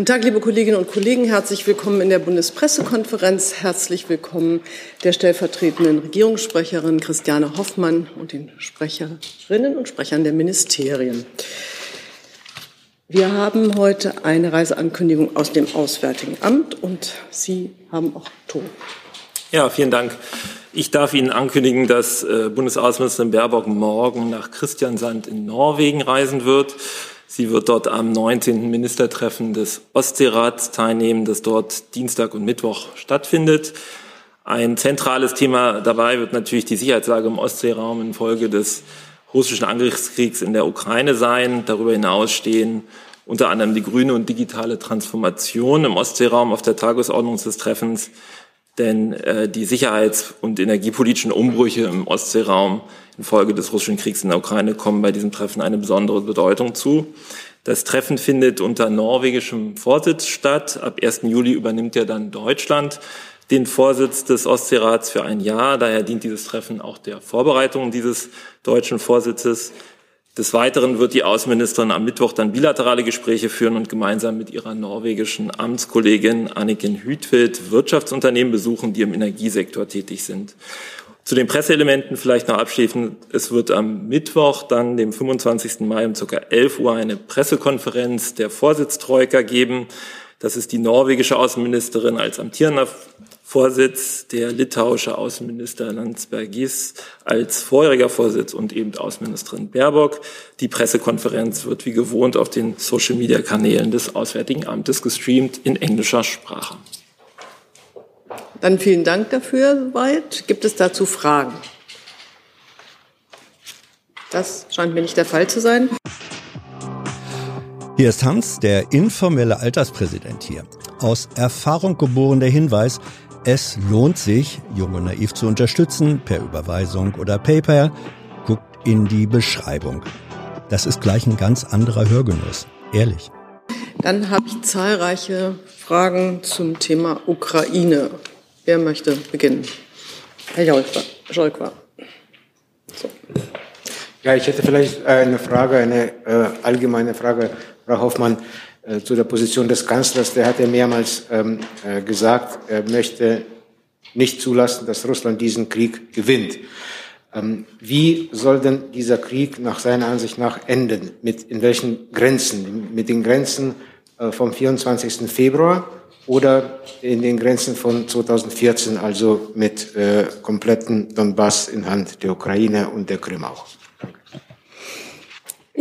Guten Tag, liebe Kolleginnen und Kollegen. Herzlich willkommen in der Bundespressekonferenz. Herzlich willkommen der stellvertretenden Regierungssprecherin Christiane Hoffmann und den Sprecherinnen und Sprechern der Ministerien. Wir haben heute eine Reiseankündigung aus dem Auswärtigen Amt und Sie haben auch Ton. Ja, vielen Dank. Ich darf Ihnen ankündigen, dass äh, Bundesaußenministerin Baerbock morgen nach Christiansand in Norwegen reisen wird. Sie wird dort am 19. Ministertreffen des Ostseerats teilnehmen, das dort Dienstag und Mittwoch stattfindet. Ein zentrales Thema dabei wird natürlich die Sicherheitslage im Ostseeraum infolge des russischen Angriffskriegs in der Ukraine sein. Darüber hinaus stehen unter anderem die grüne und digitale Transformation im Ostseeraum auf der Tagesordnung des Treffens. Denn äh, die sicherheits- und energiepolitischen Umbrüche im Ostseeraum infolge des russischen Kriegs in der Ukraine kommen bei diesem Treffen eine besondere Bedeutung zu. Das Treffen findet unter norwegischem Vorsitz statt. Ab 1. Juli übernimmt ja dann Deutschland den Vorsitz des Ostseerats für ein Jahr. Daher dient dieses Treffen auch der Vorbereitung dieses deutschen Vorsitzes. Des Weiteren wird die Außenministerin am Mittwoch dann bilaterale Gespräche führen und gemeinsam mit ihrer norwegischen Amtskollegin Anniken Hütfeldt Wirtschaftsunternehmen besuchen, die im Energiesektor tätig sind. Zu den Presseelementen vielleicht noch abschließend. Es wird am Mittwoch, dann dem 25. Mai um ca. 11 Uhr eine Pressekonferenz der Vorsitztroika geben. Das ist die norwegische Außenministerin als amtierender Vorsitz, der litauische Außenminister Landsbergis als vorheriger Vorsitz und eben Außenministerin Baerbock. Die Pressekonferenz wird wie gewohnt auf den Social-Media-Kanälen des Auswärtigen Amtes gestreamt in englischer Sprache. Dann vielen Dank dafür soweit. Gibt es dazu Fragen? Das scheint mir nicht der Fall zu sein. Hier ist Hans, der informelle Alterspräsident hier. Aus Erfahrung geboren der Hinweis, es lohnt sich, Jung und Naiv zu unterstützen, per Überweisung oder PayPal. Guckt in die Beschreibung. Das ist gleich ein ganz anderer Hörgenuss. Ehrlich. Dann habe ich zahlreiche Fragen zum Thema Ukraine. Wer möchte beginnen? Herr Jolkwa. So. Ja, ich hätte vielleicht eine Frage, eine äh, allgemeine Frage, Frau Hoffmann, äh, zu der Position des Kanzlers. Der hat ja mehrmals ähm, äh, gesagt, er möchte nicht zulassen, dass Russland diesen Krieg gewinnt. Ähm, wie soll denn dieser Krieg nach seiner Ansicht nach enden? Mit in welchen Grenzen? Mit den Grenzen äh, vom 24. Februar? oder in den Grenzen von 2014, also mit äh, kompletten Donbass in Hand der Ukraine und der Krim auch.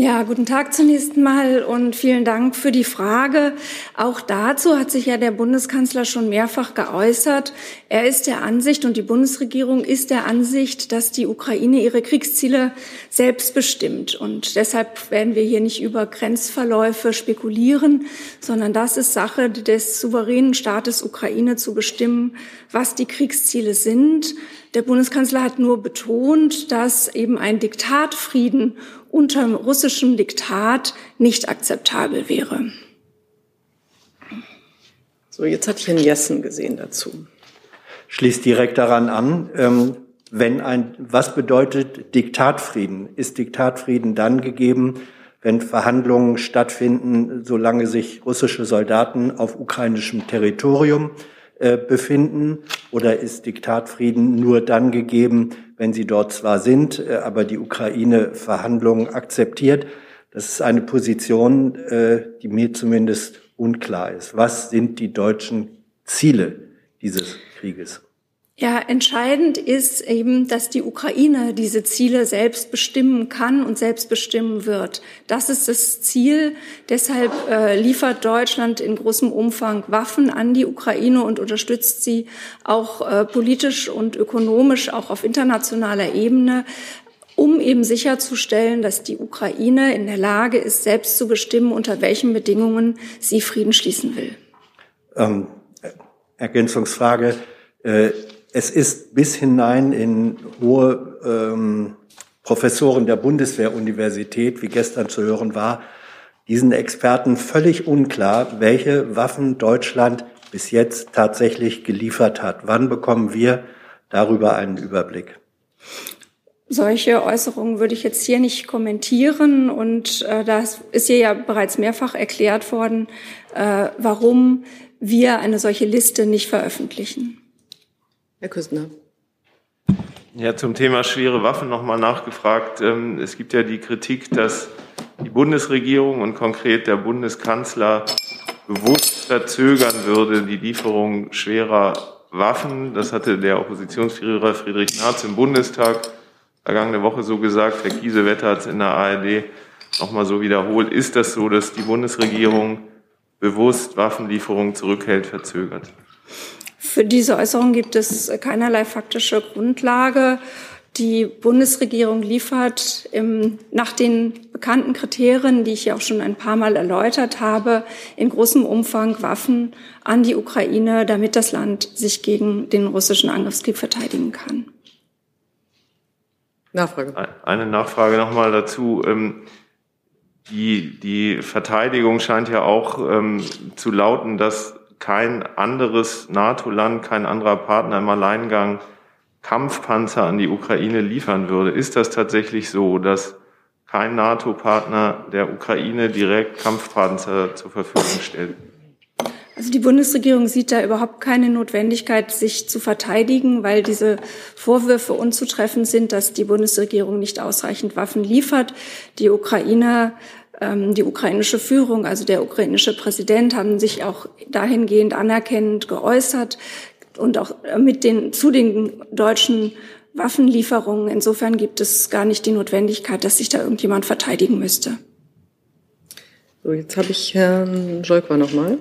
Ja, guten Tag zunächst mal und vielen Dank für die Frage. Auch dazu hat sich ja der Bundeskanzler schon mehrfach geäußert. Er ist der Ansicht und die Bundesregierung ist der Ansicht, dass die Ukraine ihre Kriegsziele selbst bestimmt. Und deshalb werden wir hier nicht über Grenzverläufe spekulieren, sondern das ist Sache des souveränen Staates Ukraine zu bestimmen, was die Kriegsziele sind. Der Bundeskanzler hat nur betont, dass eben ein Diktatfrieden unter russischem Diktat nicht akzeptabel wäre. So, jetzt hatte ich Herrn Jessen gesehen dazu. Schließt direkt daran an. Ähm, wenn ein, was bedeutet Diktatfrieden? Ist Diktatfrieden dann gegeben, wenn Verhandlungen stattfinden, solange sich russische Soldaten auf ukrainischem Territorium äh, befinden? Oder ist Diktatfrieden nur dann gegeben, wenn sie dort zwar sind, äh, aber die Ukraine Verhandlungen akzeptiert? Das ist eine Position, äh, die mir zumindest unklar ist. Was sind die deutschen Ziele dieses Krieges? Ja, entscheidend ist eben, dass die Ukraine diese Ziele selbst bestimmen kann und selbst bestimmen wird. Das ist das Ziel. Deshalb äh, liefert Deutschland in großem Umfang Waffen an die Ukraine und unterstützt sie auch äh, politisch und ökonomisch, auch auf internationaler Ebene um eben sicherzustellen, dass die Ukraine in der Lage ist, selbst zu bestimmen, unter welchen Bedingungen sie Frieden schließen will. Ähm, Ergänzungsfrage. Äh, es ist bis hinein in hohe ähm, Professoren der Bundeswehruniversität, wie gestern zu hören war, diesen Experten völlig unklar, welche Waffen Deutschland bis jetzt tatsächlich geliefert hat. Wann bekommen wir darüber einen Überblick? solche Äußerungen würde ich jetzt hier nicht kommentieren. Und äh, das ist hier ja bereits mehrfach erklärt worden, äh, warum wir eine solche Liste nicht veröffentlichen. Herr Küstner. Ja, zum Thema schwere Waffen nochmal nachgefragt. Ähm, es gibt ja die Kritik, dass die Bundesregierung und konkret der Bundeskanzler bewusst verzögern würde, die Lieferung schwerer Waffen. Das hatte der Oppositionsführer Friedrich Merz im Bundestag vergangene Woche so gesagt. Herr Kiesewetter hat es in der ARD nochmal so wiederholt. Ist das so, dass die Bundesregierung bewusst Waffenlieferungen zurückhält, verzögert? Für diese Äußerung gibt es keinerlei faktische Grundlage. Die Bundesregierung liefert im, nach den bekannten Kriterien, die ich ja auch schon ein paar Mal erläutert habe, in großem Umfang Waffen an die Ukraine, damit das Land sich gegen den russischen Angriffskrieg verteidigen kann. Nachfrage. Eine Nachfrage nochmal dazu. Ähm, die, die Verteidigung scheint ja auch ähm, zu lauten, dass kein anderes NATO-Land, kein anderer Partner im Alleingang Kampfpanzer an die Ukraine liefern würde. Ist das tatsächlich so, dass kein NATO-Partner der Ukraine direkt Kampfpanzer zur Verfügung stellt? Also die Bundesregierung sieht da überhaupt keine Notwendigkeit, sich zu verteidigen, weil diese Vorwürfe unzutreffend sind, dass die Bundesregierung nicht ausreichend Waffen liefert. Die Ukraine ähm, die ukrainische Führung, also der ukrainische Präsident, haben sich auch dahingehend anerkennend geäußert und auch mit den, zu den deutschen Waffenlieferungen. Insofern gibt es gar nicht die Notwendigkeit, dass sich da irgendjemand verteidigen müsste. So, jetzt habe ich Herrn Scholker nochmal.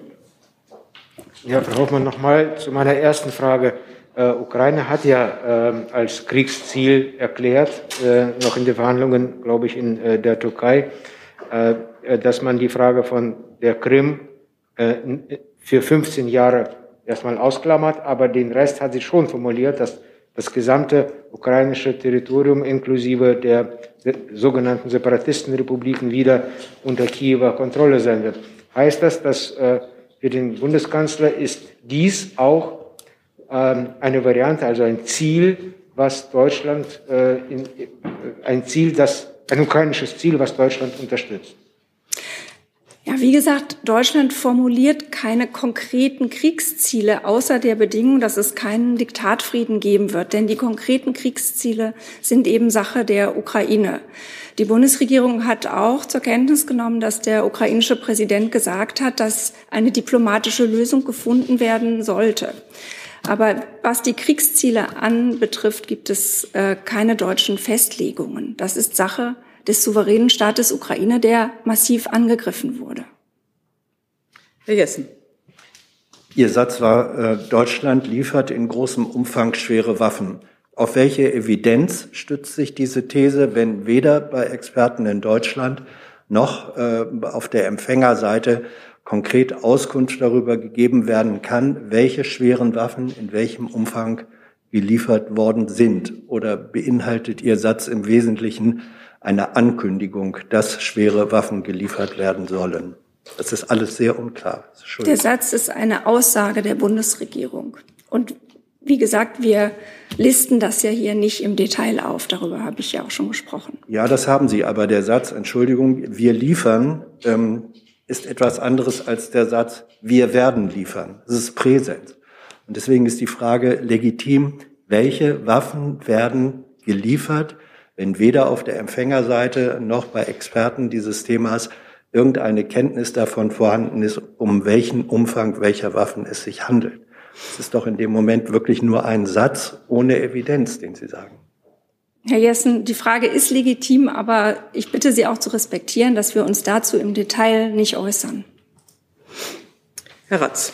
Ja, Frau Hoffmann, nochmal zu meiner ersten Frage. Äh, Ukraine hat ja äh, als Kriegsziel erklärt, äh, noch in den Verhandlungen, glaube ich, in äh, der Türkei, äh, äh, dass man die Frage von der Krim für 15 Jahre erstmal ausklammert, aber den Rest hat sie schon formuliert, dass das gesamte ukrainische Territorium inklusive der sogenannten Separatistenrepubliken wieder unter Kiewer Kontrolle sein wird. Heißt das, dass für den Bundeskanzler ist dies auch ähm, eine Variante, also ein Ziel, was Deutschland, äh, in, äh, ein Ziel, das, ein ukrainisches Ziel, was Deutschland unterstützt. Ja, wie gesagt, Deutschland formuliert keine konkreten Kriegsziele außer der Bedingung, dass es keinen Diktatfrieden geben wird. Denn die konkreten Kriegsziele sind eben Sache der Ukraine. Die Bundesregierung hat auch zur Kenntnis genommen, dass der ukrainische Präsident gesagt hat, dass eine diplomatische Lösung gefunden werden sollte. Aber was die Kriegsziele anbetrifft, gibt es äh, keine deutschen Festlegungen. Das ist Sache des souveränen Staates Ukraine, der massiv angegriffen wurde. Herr Jessen. Ihr Satz war, äh, Deutschland liefert in großem Umfang schwere Waffen. Auf welche Evidenz stützt sich diese These, wenn weder bei Experten in Deutschland noch äh, auf der Empfängerseite konkret Auskunft darüber gegeben werden kann, welche schweren Waffen in welchem Umfang geliefert worden sind? Oder beinhaltet Ihr Satz im Wesentlichen eine Ankündigung, dass schwere Waffen geliefert werden sollen? Das ist alles sehr unklar. Der Satz ist eine Aussage der Bundesregierung. Und wie gesagt, wir listen das ja hier nicht im Detail auf. Darüber habe ich ja auch schon gesprochen. Ja, das haben Sie. Aber der Satz, Entschuldigung, wir liefern, ähm, ist etwas anderes als der Satz, wir werden liefern. Das ist Präsens. Und deswegen ist die Frage legitim, welche Waffen werden geliefert, wenn weder auf der Empfängerseite noch bei Experten dieses Themas irgendeine Kenntnis davon vorhanden ist, um welchen Umfang welcher Waffen es sich handelt. Es ist doch in dem Moment wirklich nur ein Satz ohne Evidenz, den Sie sagen. Herr Jessen, die Frage ist legitim, aber ich bitte Sie auch zu respektieren, dass wir uns dazu im Detail nicht äußern. Herr Ratz.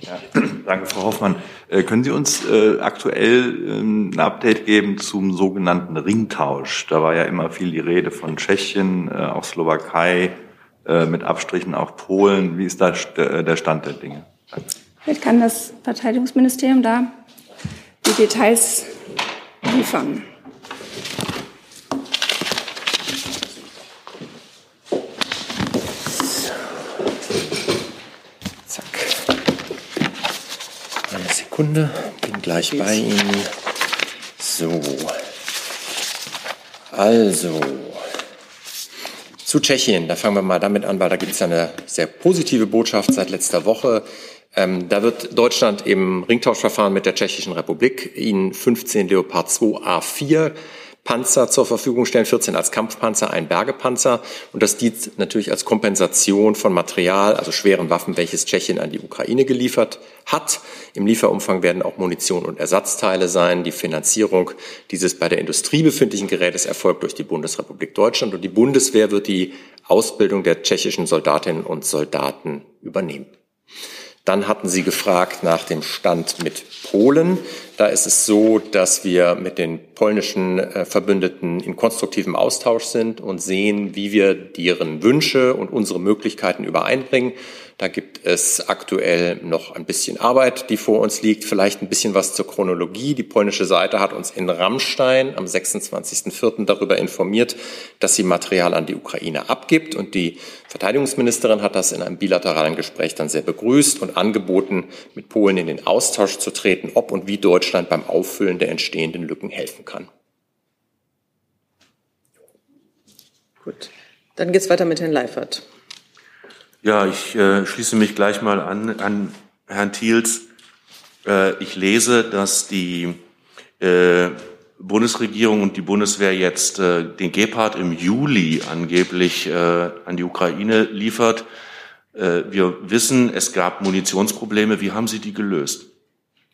Ja, danke, Frau Hoffmann. Äh, können Sie uns äh, aktuell ähm, ein Update geben zum sogenannten Ringtausch? Da war ja immer viel die Rede von Tschechien, äh, auch Slowakei, äh, mit Abstrichen auch Polen. Wie ist da äh, der Stand der Dinge? Danke. Vielleicht kann das Verteidigungsministerium da die Details liefern. Sekunde, bin gleich bei Ihnen. So. Also, zu Tschechien, da fangen wir mal damit an, weil da gibt es ja eine sehr positive Botschaft seit letzter Woche. Ähm, da wird Deutschland im Ringtauschverfahren mit der Tschechischen Republik Ihnen 15 Leopard 2 A4 Panzer zur Verfügung stellen, 14 als Kampfpanzer, ein Bergepanzer. Und das dient natürlich als Kompensation von Material, also schweren Waffen, welches Tschechien an die Ukraine geliefert hat. Im Lieferumfang werden auch Munition und Ersatzteile sein. Die Finanzierung dieses bei der Industrie befindlichen Gerätes erfolgt durch die Bundesrepublik Deutschland und die Bundeswehr wird die Ausbildung der tschechischen Soldatinnen und Soldaten übernehmen. Dann hatten Sie gefragt nach dem Stand mit Polen. Da ist es so, dass wir mit den polnischen äh, Verbündeten in konstruktivem Austausch sind und sehen, wie wir deren Wünsche und unsere Möglichkeiten übereinbringen. Da gibt es aktuell noch ein bisschen Arbeit, die vor uns liegt. Vielleicht ein bisschen was zur Chronologie. Die polnische Seite hat uns in Rammstein am 26.04. darüber informiert, dass sie Material an die Ukraine abgibt. Und die Verteidigungsministerin hat das in einem bilateralen Gespräch dann sehr begrüßt und angeboten, mit Polen in den Austausch zu treten, ob und wie Deutschland beim Auffüllen der entstehenden Lücken helfen kann. Gut. Dann geht es weiter mit Herrn Leifert. Ja, ich äh, schließe mich gleich mal an, an Herrn Thiels. Äh, ich lese, dass die äh, Bundesregierung und die Bundeswehr jetzt äh, den Gepard im Juli angeblich äh, an die Ukraine liefert. Äh, wir wissen, es gab Munitionsprobleme. Wie haben Sie die gelöst?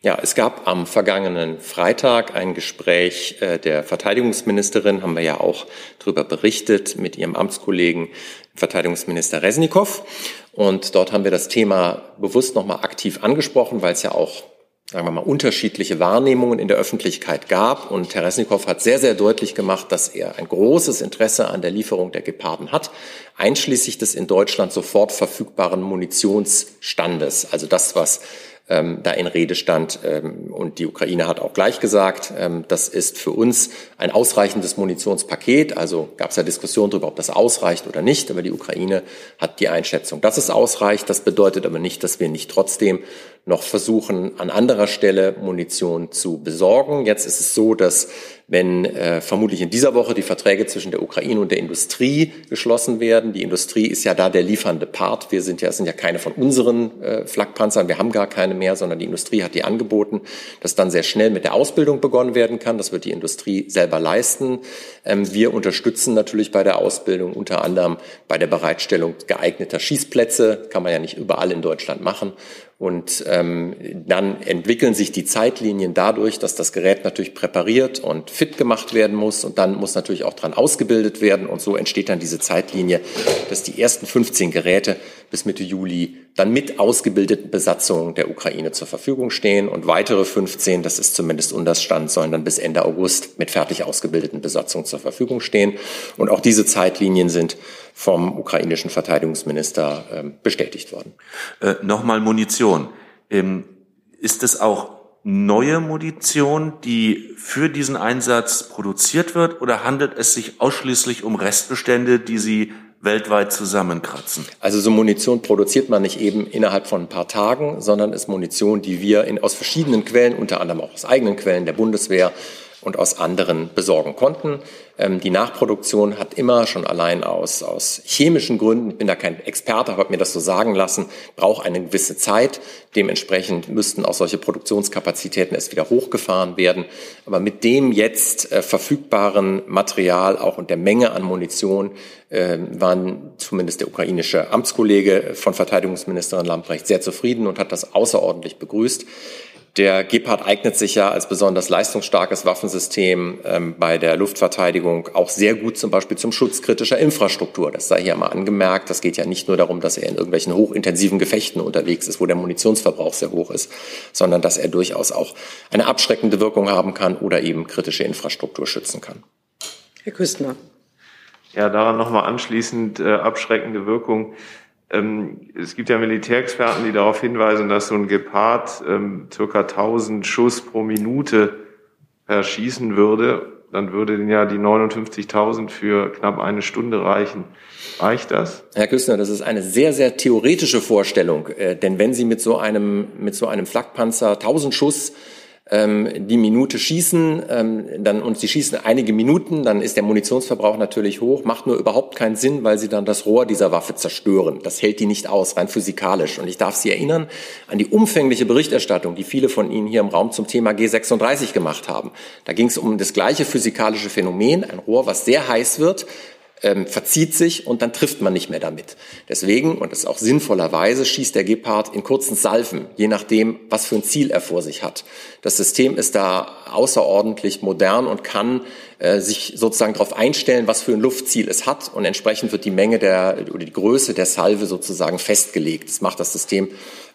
Ja, es gab am vergangenen Freitag ein Gespräch der Verteidigungsministerin, haben wir ja auch darüber berichtet, mit ihrem Amtskollegen Verteidigungsminister Resnikow. Und dort haben wir das Thema bewusst nochmal aktiv angesprochen, weil es ja auch sagen wir mal, unterschiedliche Wahrnehmungen in der Öffentlichkeit gab. Und Herr Resnikow hat sehr, sehr deutlich gemacht, dass er ein großes Interesse an der Lieferung der Geparden hat, einschließlich des in Deutschland sofort verfügbaren Munitionsstandes. Also das, was ähm, da in Rede stand. Ähm, und die Ukraine hat auch gleich gesagt, ähm, das ist für uns ein ausreichendes Munitionspaket. Also gab es ja Diskussionen darüber, ob das ausreicht oder nicht. Aber die Ukraine hat die Einschätzung, dass es ausreicht. Das bedeutet aber nicht, dass wir nicht trotzdem noch versuchen, an anderer Stelle Munition zu besorgen. Jetzt ist es so, dass wenn äh, vermutlich in dieser Woche die Verträge zwischen der Ukraine und der Industrie geschlossen werden. Die Industrie ist ja da der liefernde Part. Wir sind ja, sind ja keine von unseren äh, Flakpanzern. Wir haben gar keine mehr, sondern die Industrie hat die angeboten, dass dann sehr schnell mit der Ausbildung begonnen werden kann. Das wird die Industrie selber leisten. Ähm, wir unterstützen natürlich bei der Ausbildung unter anderem bei der Bereitstellung geeigneter Schießplätze. Kann man ja nicht überall in Deutschland machen. Und ähm, dann entwickeln sich die Zeitlinien dadurch, dass das Gerät natürlich präpariert und fit gemacht werden muss. Und dann muss natürlich auch dran ausgebildet werden. Und so entsteht dann diese Zeitlinie, dass die ersten 15 Geräte bis Mitte Juli dann mit ausgebildeten Besatzungen der Ukraine zur Verfügung stehen. Und weitere 15, das ist zumindest Unterstand, sollen dann bis Ende August mit fertig ausgebildeten Besatzungen zur Verfügung stehen. Und auch diese Zeitlinien sind vom ukrainischen Verteidigungsminister äh, bestätigt worden. Äh, Nochmal Munition. Ähm, ist es auch neue Munition, die für diesen Einsatz produziert wird, oder handelt es sich ausschließlich um Restbestände, die Sie weltweit zusammenkratzen? Also so Munition produziert man nicht eben innerhalb von ein paar Tagen, sondern ist Munition, die wir in, aus verschiedenen Quellen, unter anderem auch aus eigenen Quellen der Bundeswehr, und aus anderen besorgen konnten. Ähm, die Nachproduktion hat immer schon allein aus, aus chemischen Gründen, ich bin da kein Experte, habe mir das so sagen lassen, braucht eine gewisse Zeit. Dementsprechend müssten auch solche Produktionskapazitäten erst wieder hochgefahren werden. Aber mit dem jetzt äh, verfügbaren Material, auch und der Menge an Munition, äh, waren zumindest der ukrainische Amtskollege von Verteidigungsministerin Lamprecht sehr zufrieden und hat das außerordentlich begrüßt. Der Gepard eignet sich ja als besonders leistungsstarkes Waffensystem ähm, bei der Luftverteidigung auch sehr gut zum Beispiel zum Schutz kritischer Infrastruktur. Das sei hier mal angemerkt. Das geht ja nicht nur darum, dass er in irgendwelchen hochintensiven Gefechten unterwegs ist, wo der Munitionsverbrauch sehr hoch ist, sondern dass er durchaus auch eine abschreckende Wirkung haben kann oder eben kritische Infrastruktur schützen kann. Herr Küstner. Ja, daran nochmal anschließend äh, abschreckende Wirkung. Ähm, es gibt ja Militärexperten, die darauf hinweisen, dass so ein Gepard ähm, circa 1000 Schuss pro Minute verschießen würde. Dann würde ja die 59.000 für knapp eine Stunde reichen. Reicht das? Herr Küstner, das ist eine sehr, sehr theoretische Vorstellung. Äh, denn wenn Sie mit so einem, mit so einem Flakpanzer 1000 Schuss ähm, die Minute schießen, ähm, dann, und sie schießen einige Minuten, dann ist der Munitionsverbrauch natürlich hoch, macht nur überhaupt keinen Sinn, weil sie dann das Rohr dieser Waffe zerstören. Das hält die nicht aus, rein physikalisch. Und ich darf Sie erinnern an die umfängliche Berichterstattung, die viele von Ihnen hier im Raum zum Thema G36 gemacht haben. Da ging es um das gleiche physikalische Phänomen, ein Rohr, was sehr heiß wird, ähm, verzieht sich und dann trifft man nicht mehr damit. Deswegen, und das ist auch sinnvollerweise, schießt der Gepard in kurzen Salven, je nachdem, was für ein Ziel er vor sich hat. Das System ist da außerordentlich modern und kann äh, sich sozusagen darauf einstellen, was für ein Luftziel es hat und entsprechend wird die Menge der oder die Größe der Salve sozusagen festgelegt. Das macht das System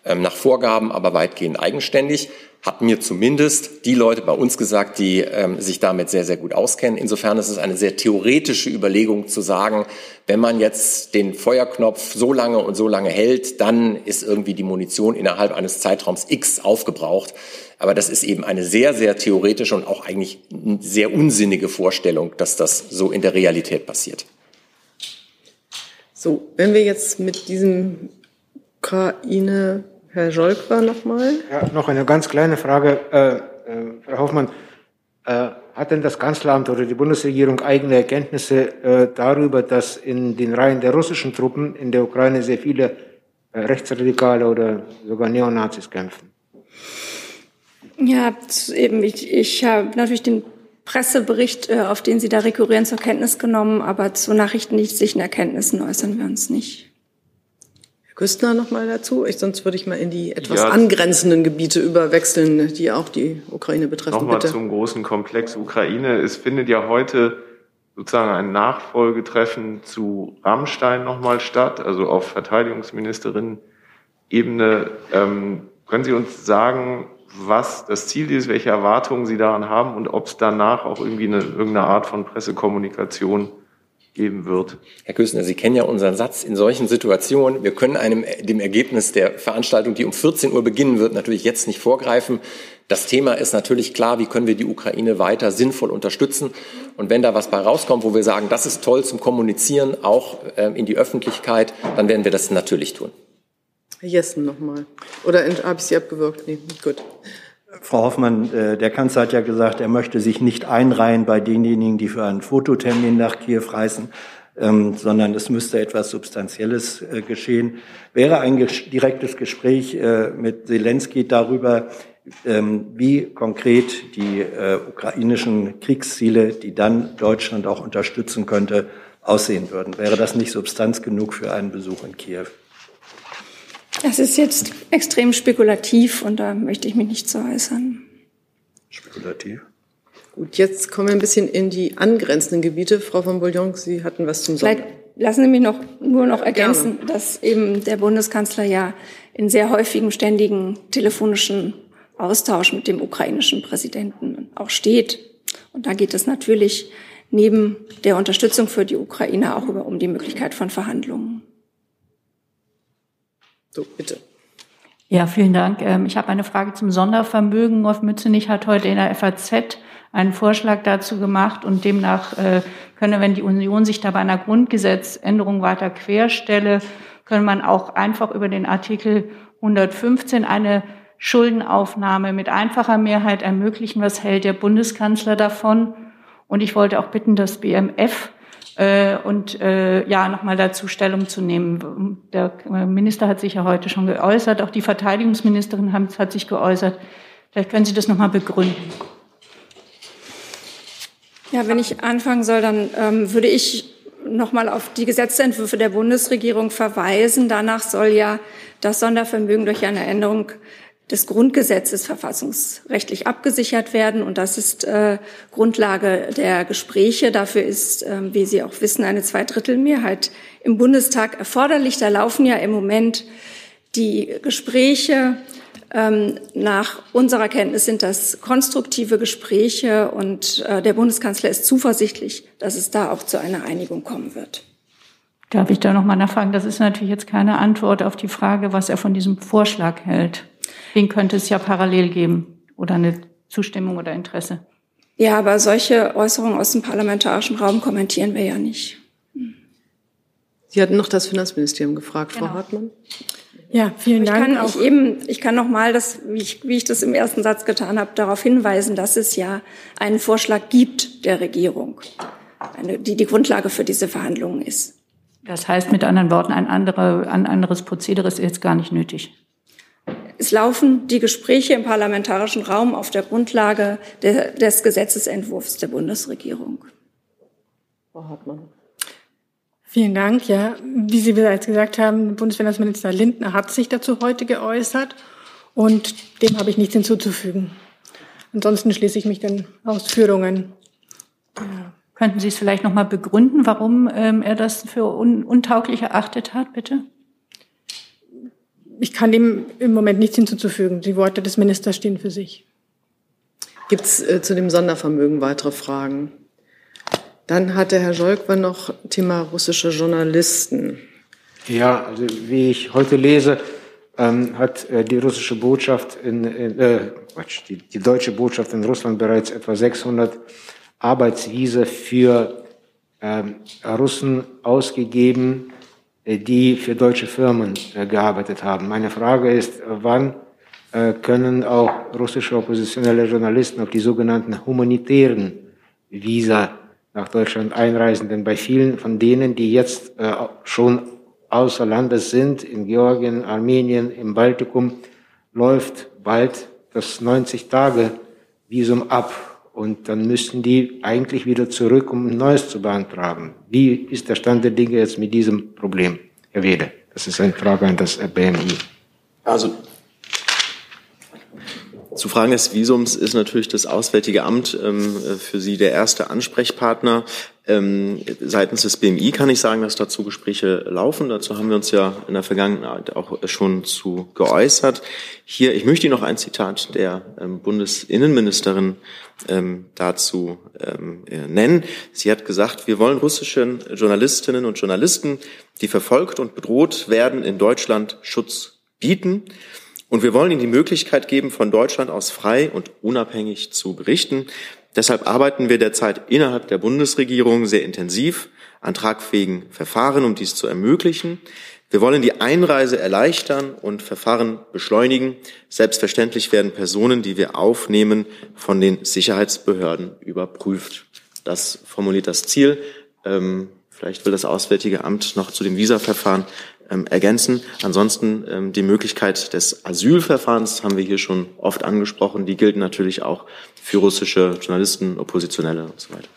ähm, nach Vorgaben, aber weitgehend eigenständig hat mir zumindest die Leute bei uns gesagt, die ähm, sich damit sehr, sehr gut auskennen. Insofern ist es eine sehr theoretische Überlegung zu sagen, wenn man jetzt den Feuerknopf so lange und so lange hält, dann ist irgendwie die Munition innerhalb eines Zeitraums X aufgebraucht. Aber das ist eben eine sehr, sehr theoretische und auch eigentlich sehr unsinnige Vorstellung, dass das so in der Realität So, wenn wir jetzt mit diesem Ukraine Herr Scholk war nochmal. Ja, noch eine ganz kleine Frage. Äh, äh, Frau Hoffmann, äh, hat denn das Kanzleramt oder die Bundesregierung eigene Erkenntnisse äh, darüber, dass in den Reihen der russischen Truppen in der Ukraine sehr viele äh, Rechtsradikale oder sogar Neonazis kämpfen? Ja, eben, ich, ich habe natürlich den Pressebericht, äh, auf den Sie da rekurrieren, zur Kenntnis genommen, aber zu nachrichtendienstlichen Erkenntnissen äußern wir uns nicht. Küstner noch mal dazu? Ich, sonst würde ich mal in die etwas ja, angrenzenden Gebiete überwechseln, die auch die Ukraine betreffen. Nochmal zum großen Komplex Ukraine. Es findet ja heute sozusagen ein Nachfolgetreffen zu Rammstein nochmal statt, also auf Verteidigungsministerin-Ebene. Ähm, können Sie uns sagen, was das Ziel ist, welche Erwartungen Sie daran haben und ob es danach auch irgendwie eine, irgendeine Art von Pressekommunikation geben wird. Herr Küssner, Sie kennen ja unseren Satz in solchen Situationen. Wir können einem, dem Ergebnis der Veranstaltung, die um 14 Uhr beginnen wird, natürlich jetzt nicht vorgreifen. Das Thema ist natürlich klar, wie können wir die Ukraine weiter sinnvoll unterstützen. Und wenn da was bei rauskommt, wo wir sagen, das ist toll zum Kommunizieren, auch äh, in die Öffentlichkeit, dann werden wir das natürlich tun. Herr Jessen nochmal. Oder habe ich Sie abgewirkt? Nee, gut. Frau Hoffmann, äh, der Kanzler hat ja gesagt, er möchte sich nicht einreihen bei denjenigen, die für einen Fototermin nach Kiew reisen, ähm, sondern es müsste etwas Substanzielles äh, geschehen. Wäre ein direktes Gespräch äh, mit Zelensky darüber, ähm, wie konkret die ukrainischen Kriegsziele, die dann Deutschland auch unterstützen könnte, aussehen würden. Wäre das nicht Substanz genug für einen Besuch in Kiew? Das ist jetzt extrem spekulativ und da möchte ich mich nicht zu äußern. Spekulativ? Gut, jetzt kommen wir ein bisschen in die angrenzenden Gebiete. Frau von Bouillon, Sie hatten was zum. Vielleicht lassen Sie mich noch, nur noch ergänzen, Gerne. dass eben der Bundeskanzler ja in sehr häufigem, ständigen telefonischen Austausch mit dem ukrainischen Präsidenten auch steht. Und da geht es natürlich neben der Unterstützung für die Ukraine auch über, um die Möglichkeit von Verhandlungen. So, bitte. Ja, vielen Dank. Ähm, ich habe eine Frage zum Sondervermögen. Wolf Mützenich hat heute in der FAZ einen Vorschlag dazu gemacht und demnach äh, könne, wenn die Union sich da bei einer Grundgesetzänderung weiter querstelle, könne man auch einfach über den Artikel 115 eine Schuldenaufnahme mit einfacher Mehrheit ermöglichen. Was hält der Bundeskanzler davon? Und ich wollte auch bitten, das BMF äh, und äh, ja, nochmal dazu Stellung zu nehmen. Der Minister hat sich ja heute schon geäußert, auch die Verteidigungsministerin hat, hat sich geäußert. Vielleicht können Sie das nochmal begründen. Ja, wenn ich anfangen soll, dann ähm, würde ich nochmal auf die Gesetzentwürfe der Bundesregierung verweisen. Danach soll ja das Sondervermögen durch eine Änderung des Grundgesetzes verfassungsrechtlich abgesichert werden. Und das ist äh, Grundlage der Gespräche. Dafür ist, äh, wie Sie auch wissen, eine Zweidrittelmehrheit im Bundestag erforderlich. Da laufen ja im Moment die Gespräche. Ähm, nach unserer Kenntnis sind das konstruktive Gespräche und äh, der Bundeskanzler ist zuversichtlich, dass es da auch zu einer Einigung kommen wird. Darf ich da noch mal nachfragen? Das ist natürlich jetzt keine Antwort auf die Frage, was er von diesem Vorschlag hält. Den könnte es ja parallel geben oder eine Zustimmung oder Interesse. Ja, aber solche Äußerungen aus dem parlamentarischen Raum kommentieren wir ja nicht. Sie hatten noch das Finanzministerium gefragt, genau. Frau Hartmann. Ja, vielen Dank. Ich kann, ich eben, ich kann noch mal, das, wie, ich, wie ich das im ersten Satz getan habe, darauf hinweisen, dass es ja einen Vorschlag gibt der Regierung, eine, die die Grundlage für diese Verhandlungen ist. Das heißt mit anderen Worten, ein, andere, ein anderes Prozedere ist jetzt gar nicht nötig. Es laufen die Gespräche im parlamentarischen Raum auf der Grundlage de, des Gesetzesentwurfs der Bundesregierung. Frau Hartmann. Vielen Dank. Ja, wie Sie bereits gesagt haben, Bundesfinanzminister Lindner hat sich dazu heute geäußert und dem habe ich nichts hinzuzufügen. Ansonsten schließe ich mich den Ausführungen. Ja. Könnten Sie es vielleicht noch mal begründen, warum ähm, er das für un untauglich erachtet hat, bitte? Ich kann dem im Moment nichts hinzuzufügen. Die Worte des Ministers stehen für sich. Gibt es äh, zu dem Sondervermögen weitere Fragen? Dann hatte Herr Scholkwer noch Thema russische Journalisten. Ja, also wie ich heute lese, ähm, hat äh, die russische Botschaft in, in äh, Quatsch, die, die deutsche Botschaft in Russland bereits etwa 600 Arbeitsvisa für ähm, Russen ausgegeben, die für deutsche Firmen äh, gearbeitet haben. Meine Frage ist, wann äh, können auch russische oppositionelle Journalisten auf die sogenannten humanitären Visa nach Deutschland einreisen. Denn bei vielen von denen, die jetzt äh, schon außer Landes sind, in Georgien, Armenien, im Baltikum, läuft bald das 90-Tage-Visum ab. Und dann müssten die eigentlich wieder zurück, um ein neues zu beantragen. Wie ist der Stand der Dinge jetzt mit diesem Problem, Herr Wede? Das ist eine Frage an das BMI. Also zu Fragen des Visums ist natürlich das Auswärtige Amt ähm, für Sie der erste Ansprechpartner. Ähm, seitens des BMI kann ich sagen, dass dazu Gespräche laufen. Dazu haben wir uns ja in der Vergangenheit auch schon zu geäußert. Hier, ich möchte Ihnen noch ein Zitat der ähm, Bundesinnenministerin ähm, dazu ähm, äh, nennen. Sie hat gesagt, wir wollen russischen Journalistinnen und Journalisten, die verfolgt und bedroht werden, in Deutschland Schutz bieten. Und wir wollen ihnen die Möglichkeit geben, von Deutschland aus frei und unabhängig zu berichten. Deshalb arbeiten wir derzeit innerhalb der Bundesregierung sehr intensiv an tragfähigen Verfahren, um dies zu ermöglichen. Wir wollen die Einreise erleichtern und Verfahren beschleunigen. Selbstverständlich werden Personen, die wir aufnehmen, von den Sicherheitsbehörden überprüft. Das formuliert das Ziel. Ähm, vielleicht will das Auswärtige Amt noch zu dem Visa-Verfahren ähm, ergänzen. Ansonsten ähm, die Möglichkeit des Asylverfahrens haben wir hier schon oft angesprochen. Die gilt natürlich auch für russische Journalisten, Oppositionelle und so weiter.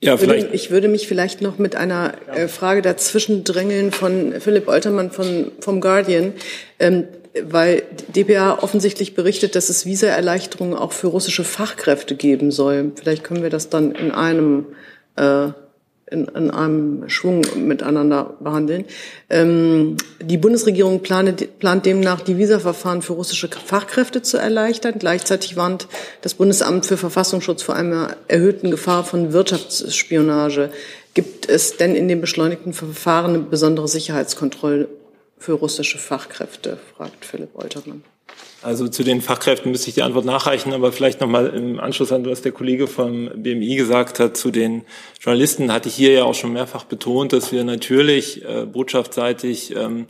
Ja, vielleicht. Ich würde mich vielleicht noch mit einer äh, Frage dazwischen drängeln von Philipp Oltermann von, vom Guardian, ähm, weil DPA offensichtlich berichtet, dass es Visaerleichterungen auch für russische Fachkräfte geben soll. Vielleicht können wir das dann in einem äh, in, in einem Schwung miteinander behandeln. Ähm, die Bundesregierung plant, plant demnach, die Visaverfahren für russische Fachkräfte zu erleichtern. Gleichzeitig warnt das Bundesamt für Verfassungsschutz vor einer erhöhten Gefahr von Wirtschaftsspionage. Gibt es denn in den beschleunigten Verfahren eine besondere Sicherheitskontrolle für russische Fachkräfte? fragt Philipp Oltermann. Also zu den Fachkräften müsste ich die Antwort nachreichen, aber vielleicht nochmal im Anschluss an, was der Kollege vom BMI gesagt hat, zu den Journalisten hatte ich hier ja auch schon mehrfach betont, dass wir natürlich äh, botschaftseitig ähm,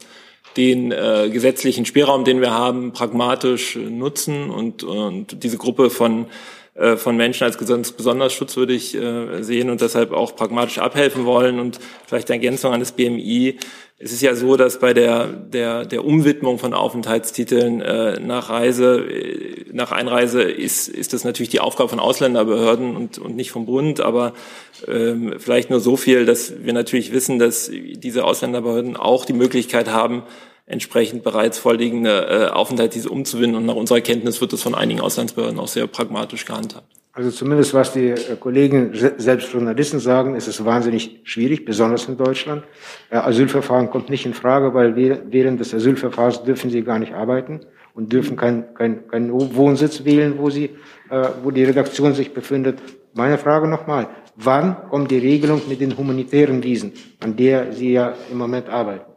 den äh, gesetzlichen Spielraum, den wir haben, pragmatisch äh, nutzen und, und diese Gruppe von äh, von Menschen als besonders schutzwürdig äh, sehen und deshalb auch pragmatisch abhelfen wollen. Und vielleicht eine Ergänzung an das BMI. Es ist ja so, dass bei der, der, der Umwidmung von Aufenthaltstiteln äh, nach Reise, äh, nach Einreise ist, ist das natürlich die Aufgabe von Ausländerbehörden und, und nicht vom Bund. Aber ähm, vielleicht nur so viel, dass wir natürlich wissen, dass diese Ausländerbehörden auch die Möglichkeit haben, entsprechend bereits vorliegende äh, Aufenthaltsvisa umzuwinden. Und nach unserer Kenntnis wird das von einigen Auslandsbehörden auch sehr pragmatisch gehandhabt. Also zumindest was die äh, Kollegen, selbst Journalisten sagen, ist es wahnsinnig schwierig, besonders in Deutschland. Äh, Asylverfahren kommt nicht in Frage, weil während des Asylverfahrens dürfen sie gar nicht arbeiten und dürfen keinen kein, kein Wohnsitz wählen, wo sie, äh, wo die Redaktion sich befindet. Meine Frage nochmal. Wann kommt die Regelung mit den humanitären Wiesen, an der Sie ja im Moment arbeiten?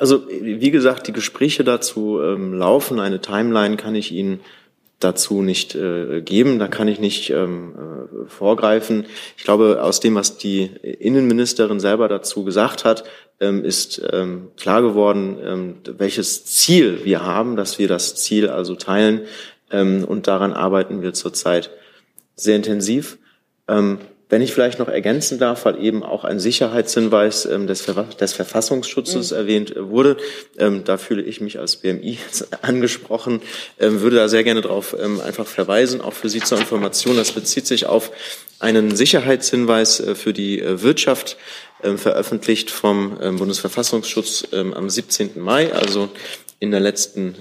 Also wie gesagt, die Gespräche dazu ähm, laufen. Eine Timeline kann ich Ihnen dazu nicht äh, geben. Da kann ich nicht ähm, äh, vorgreifen. Ich glaube, aus dem, was die Innenministerin selber dazu gesagt hat, ähm, ist ähm, klar geworden, ähm, welches Ziel wir haben, dass wir das Ziel also teilen. Ähm, und daran arbeiten wir zurzeit sehr intensiv. Ähm, wenn ich vielleicht noch ergänzen darf, weil eben auch ein Sicherheitshinweis ähm, des, des, Verfassungsschutzes mhm. erwähnt wurde, ähm, da fühle ich mich als BMI angesprochen, ähm, würde da sehr gerne darauf einfach verweisen, auch für Sie zur Information. Das bezieht sich auf einen Sicherheitshinweis äh, für die äh, Wirtschaft, äh, veröffentlicht vom Bundesverfassungsschutz am 17. Mai, also in der letzten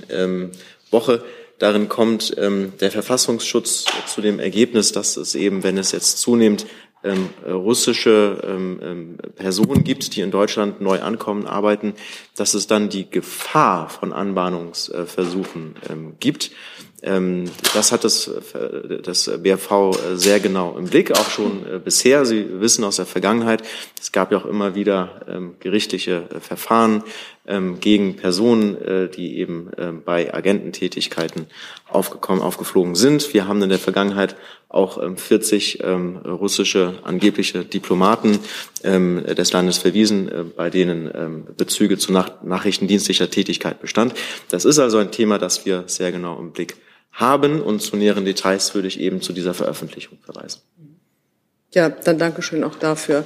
Woche. Darin kommt ähm, der Verfassungsschutz zu dem Ergebnis, dass es eben, wenn es jetzt zunehmend ähm, russische ähm, ähm, Personen gibt, die in Deutschland neu ankommen, arbeiten, dass es dann die Gefahr von Anbahnungsversuchen ähm, gibt. Ähm, das hat das, das BRV sehr genau im Blick, auch schon äh, bisher. Sie wissen aus der Vergangenheit, es gab ja auch immer wieder ähm, gerichtliche äh, Verfahren ähm, gegen Personen, äh, die eben bei Agententätigkeiten aufgekommen, aufgeflogen sind. Wir haben in der Vergangenheit auch 40 russische angebliche Diplomaten des Landes verwiesen, bei denen Bezüge zu nachrichtendienstlicher Tätigkeit bestand. Das ist also ein Thema, das wir sehr genau im Blick haben und zu näheren Details würde ich eben zu dieser Veröffentlichung verweisen. Ja, dann danke schön auch dafür.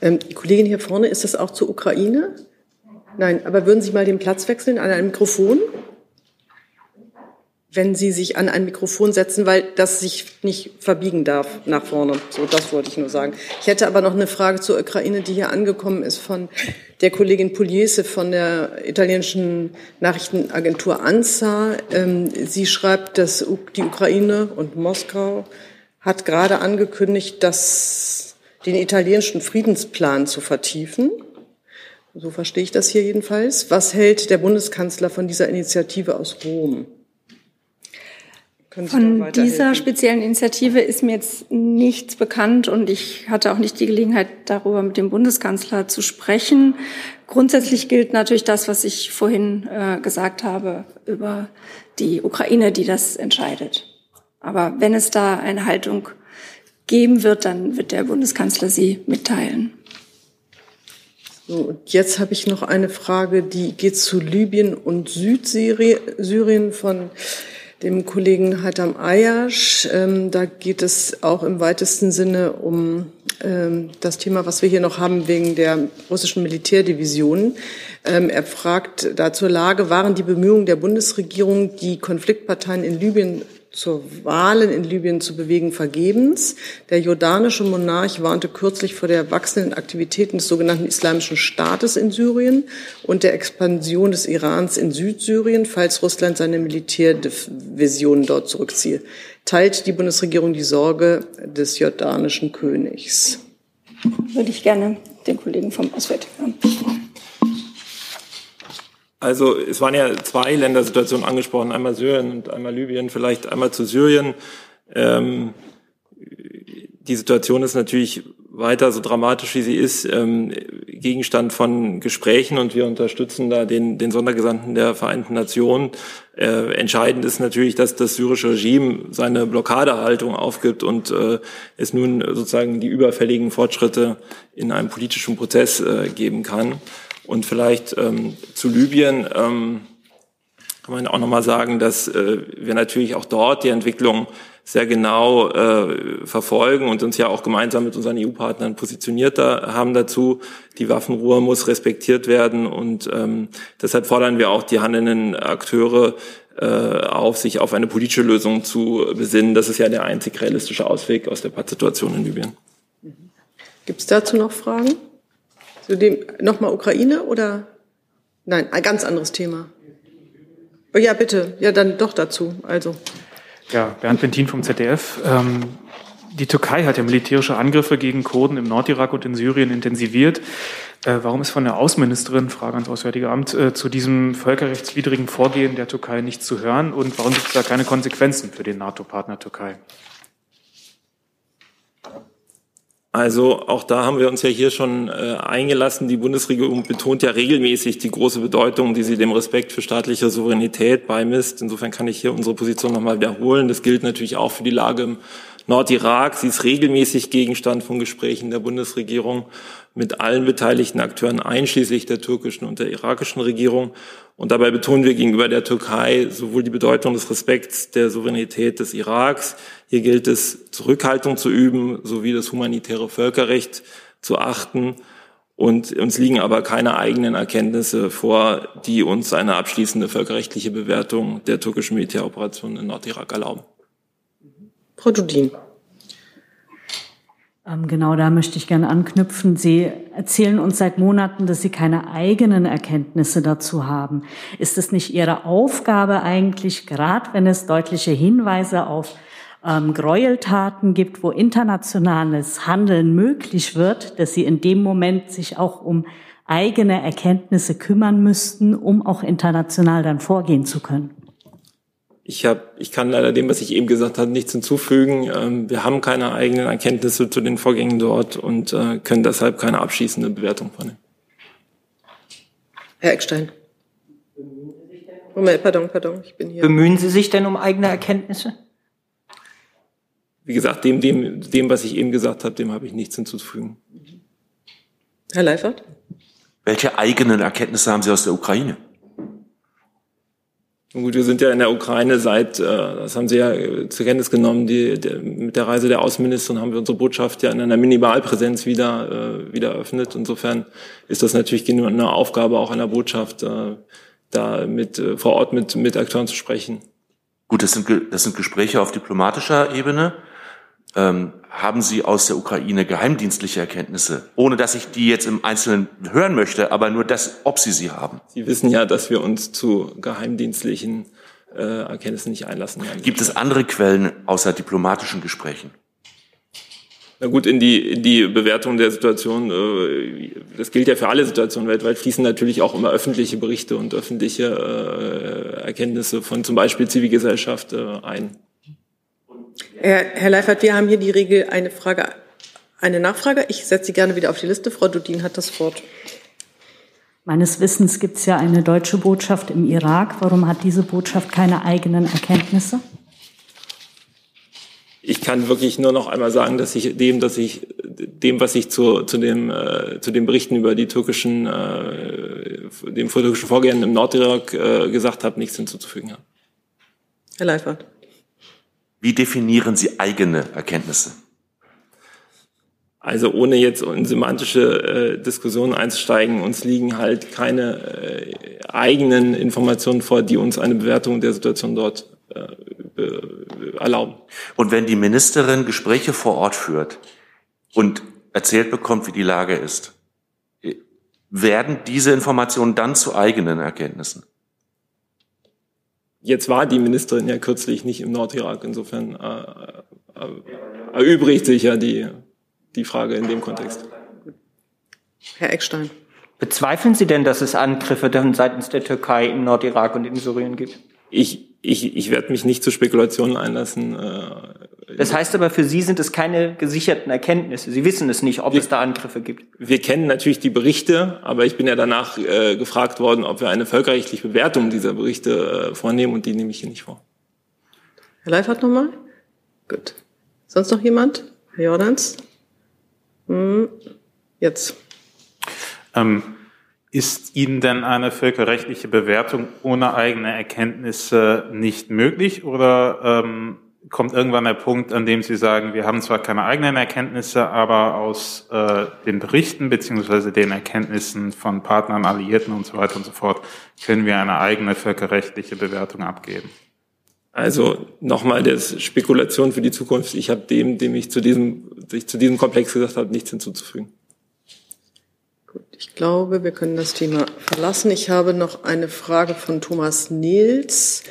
Ähm, die Kollegin hier vorne, ist das auch zur Ukraine? Nein, aber würden Sie mal den Platz wechseln an einem Mikrofon? Wenn Sie sich an ein Mikrofon setzen, weil das sich nicht verbiegen darf nach vorne. So, das wollte ich nur sagen. Ich hätte aber noch eine Frage zur Ukraine, die hier angekommen ist von der Kollegin Pugliese von der italienischen Nachrichtenagentur ANSA. Ähm, sie schreibt, dass die Ukraine und Moskau hat gerade angekündigt, dass den italienischen Friedensplan zu vertiefen. So verstehe ich das hier jedenfalls. Was hält der Bundeskanzler von dieser Initiative aus Rom? Von dieser speziellen Initiative ist mir jetzt nichts bekannt und ich hatte auch nicht die Gelegenheit, darüber mit dem Bundeskanzler zu sprechen. Grundsätzlich gilt natürlich das, was ich vorhin äh, gesagt habe über die Ukraine, die das entscheidet. Aber wenn es da eine Haltung geben wird, dann wird der Bundeskanzler sie mitteilen. So, und jetzt habe ich noch eine Frage, die geht zu Libyen und Südsyrien von dem Kollegen Hatam Ayash. Ähm, da geht es auch im weitesten Sinne um ähm, das Thema, was wir hier noch haben wegen der russischen Militärdivision. Ähm, er fragt da zur Lage, waren die Bemühungen der Bundesregierung, die Konfliktparteien in Libyen zur Wahlen in Libyen zu bewegen, vergebens. Der jordanische Monarch warnte kürzlich vor der wachsenden Aktivitäten des sogenannten Islamischen Staates in Syrien und der Expansion des Irans in Südsyrien, falls Russland seine Militärdivisionen dort zurückziehe. Teilt die Bundesregierung die Sorge des jordanischen Königs? Würde ich gerne den Kollegen vom Auswärtigen Amt also es waren ja zwei Ländersituationen angesprochen, einmal Syrien und einmal Libyen, vielleicht einmal zu Syrien. Ähm, die Situation ist natürlich weiter so dramatisch, wie sie ist, ähm, Gegenstand von Gesprächen und wir unterstützen da den, den Sondergesandten der Vereinten Nationen. Äh, entscheidend ist natürlich, dass das syrische Regime seine Blockadehaltung aufgibt und äh, es nun sozusagen die überfälligen Fortschritte in einem politischen Prozess äh, geben kann. Und vielleicht ähm, zu Libyen ähm, kann man auch nochmal sagen, dass äh, wir natürlich auch dort die Entwicklung sehr genau äh, verfolgen und uns ja auch gemeinsam mit unseren EU-Partnern positioniert da, haben dazu. Die Waffenruhe muss respektiert werden und ähm, deshalb fordern wir auch die handelnden Akteure äh, auf, sich auf eine politische Lösung zu besinnen. Das ist ja der einzig realistische Ausweg aus der Pattsituation in Libyen. Gibt es dazu noch Fragen? Zu dem nochmal Ukraine oder nein, ein ganz anderes Thema. Oh ja, bitte. Ja, dann doch dazu. Also. Ja, Bernd Bentin vom ZDF. Ähm, die Türkei hat ja militärische Angriffe gegen Kurden im Nordirak und in Syrien intensiviert. Äh, warum ist von der Außenministerin, Frage ans Auswärtige Amt, äh, zu diesem völkerrechtswidrigen Vorgehen der Türkei nichts zu hören? Und warum gibt es da keine Konsequenzen für den NATO-Partner Türkei? Also auch da haben wir uns ja hier schon äh, eingelassen. Die Bundesregierung betont ja regelmäßig die große Bedeutung, die sie dem Respekt für staatliche Souveränität beimisst. Insofern kann ich hier unsere Position nochmal wiederholen. Das gilt natürlich auch für die Lage im Nordirak. Sie ist regelmäßig Gegenstand von Gesprächen der Bundesregierung mit allen beteiligten Akteuren, einschließlich der türkischen und der irakischen Regierung. Und dabei betonen wir gegenüber der Türkei sowohl die Bedeutung des Respekts der Souveränität des Iraks, hier gilt es, Zurückhaltung zu üben, sowie das humanitäre Völkerrecht zu achten. Und uns liegen aber keine eigenen Erkenntnisse vor, die uns eine abschließende völkerrechtliche Bewertung der türkischen Militäroperation in Nordirak erlauben. Frau Dudin. Ähm, genau da möchte ich gerne anknüpfen. Sie erzählen uns seit Monaten, dass Sie keine eigenen Erkenntnisse dazu haben. Ist es nicht Ihre Aufgabe eigentlich, gerade wenn es deutliche Hinweise auf ähm, Gräueltaten gibt, wo internationales Handeln möglich wird, dass Sie in dem Moment sich auch um eigene Erkenntnisse kümmern müssten, um auch international dann vorgehen zu können? Ich, hab, ich kann leider dem, was ich eben gesagt habe, nichts hinzufügen. Ähm, wir haben keine eigenen Erkenntnisse zu den Vorgängen dort und äh, können deshalb keine abschließende Bewertung vornehmen. Herr Eckstein. Moment, pardon, pardon, ich bin hier. Bemühen Sie sich denn um eigene Erkenntnisse? Wie gesagt, dem, dem, dem was ich eben gesagt habe, dem habe ich nichts hinzuzufügen. Herr Leifert? Welche eigenen Erkenntnisse haben Sie aus der Ukraine? Gut, wir sind ja in der Ukraine seit, äh, das haben Sie ja zur Kenntnis genommen, die, der, mit der Reise der Außenministerin haben wir unsere Botschaft ja in einer Minimalpräsenz wieder, äh, wieder eröffnet. Insofern ist das natürlich eine Aufgabe auch einer Botschaft, äh, da mit, äh, vor Ort mit, mit Akteuren zu sprechen. Gut, das sind, das sind Gespräche auf diplomatischer Ebene. Ähm, haben Sie aus der Ukraine geheimdienstliche Erkenntnisse, ohne dass ich die jetzt im Einzelnen hören möchte, aber nur das, ob Sie sie haben? Sie wissen ja, dass wir uns zu geheimdienstlichen äh, Erkenntnissen nicht einlassen werden. Gibt es andere Quellen außer diplomatischen Gesprächen? Na gut, in die, in die Bewertung der Situation, äh, das gilt ja für alle Situationen weltweit, fließen natürlich auch immer öffentliche Berichte und öffentliche äh, Erkenntnisse von zum Beispiel Zivilgesellschaft äh, ein. Herr, Herr Leifert, wir haben hier die Regel eine Frage, eine Nachfrage. Ich setze Sie gerne wieder auf die Liste. Frau Dudin hat das Wort. Meines Wissens gibt es ja eine deutsche Botschaft im Irak. Warum hat diese Botschaft keine eigenen Erkenntnisse? Ich kann wirklich nur noch einmal sagen, dass ich dem, dass ich dem, was ich zu, zu dem äh, zu den Berichten über die türkischen äh, dem türkischen Vorgehen im Nordirak äh, gesagt habe, nichts hinzuzufügen habe. Herr Leifert. Wie definieren Sie eigene Erkenntnisse? Also ohne jetzt in semantische äh, Diskussionen einzusteigen, uns liegen halt keine äh, eigenen Informationen vor, die uns eine Bewertung der Situation dort äh, erlauben. Und wenn die Ministerin Gespräche vor Ort führt und erzählt bekommt, wie die Lage ist, werden diese Informationen dann zu eigenen Erkenntnissen? Jetzt war die Ministerin ja kürzlich nicht im Nordirak, insofern äh, äh, erübrigt sich ja die, die Frage in dem Kontext. Herr Eckstein. Bezweifeln Sie denn, dass es Angriffe seitens der Türkei im Nordirak und in Syrien gibt? Ich, ich, ich werde mich nicht zu Spekulationen einlassen. Äh, das heißt aber, für Sie sind es keine gesicherten Erkenntnisse. Sie wissen es nicht, ob wir, es da Angriffe gibt. Wir kennen natürlich die Berichte, aber ich bin ja danach äh, gefragt worden, ob wir eine völkerrechtliche Bewertung dieser Berichte äh, vornehmen und die nehme ich hier nicht vor. Herr Leifert nochmal? Gut. Sonst noch jemand? Herr Jordans? Hm. Jetzt. Ähm, ist Ihnen denn eine völkerrechtliche Bewertung ohne eigene Erkenntnisse nicht möglich oder ähm, kommt irgendwann der Punkt, an dem Sie sagen, wir haben zwar keine eigenen Erkenntnisse, aber aus äh, den Berichten beziehungsweise den Erkenntnissen von Partnern, Alliierten und so weiter und so fort können wir eine eigene völkerrechtliche Bewertung abgeben? Also nochmal das Spekulation für die Zukunft. Ich habe dem, dem ich zu diesem, ich zu diesem Komplex gesagt habe, nichts hinzuzufügen. Ich glaube, wir können das Thema verlassen. Ich habe noch eine Frage von Thomas Nils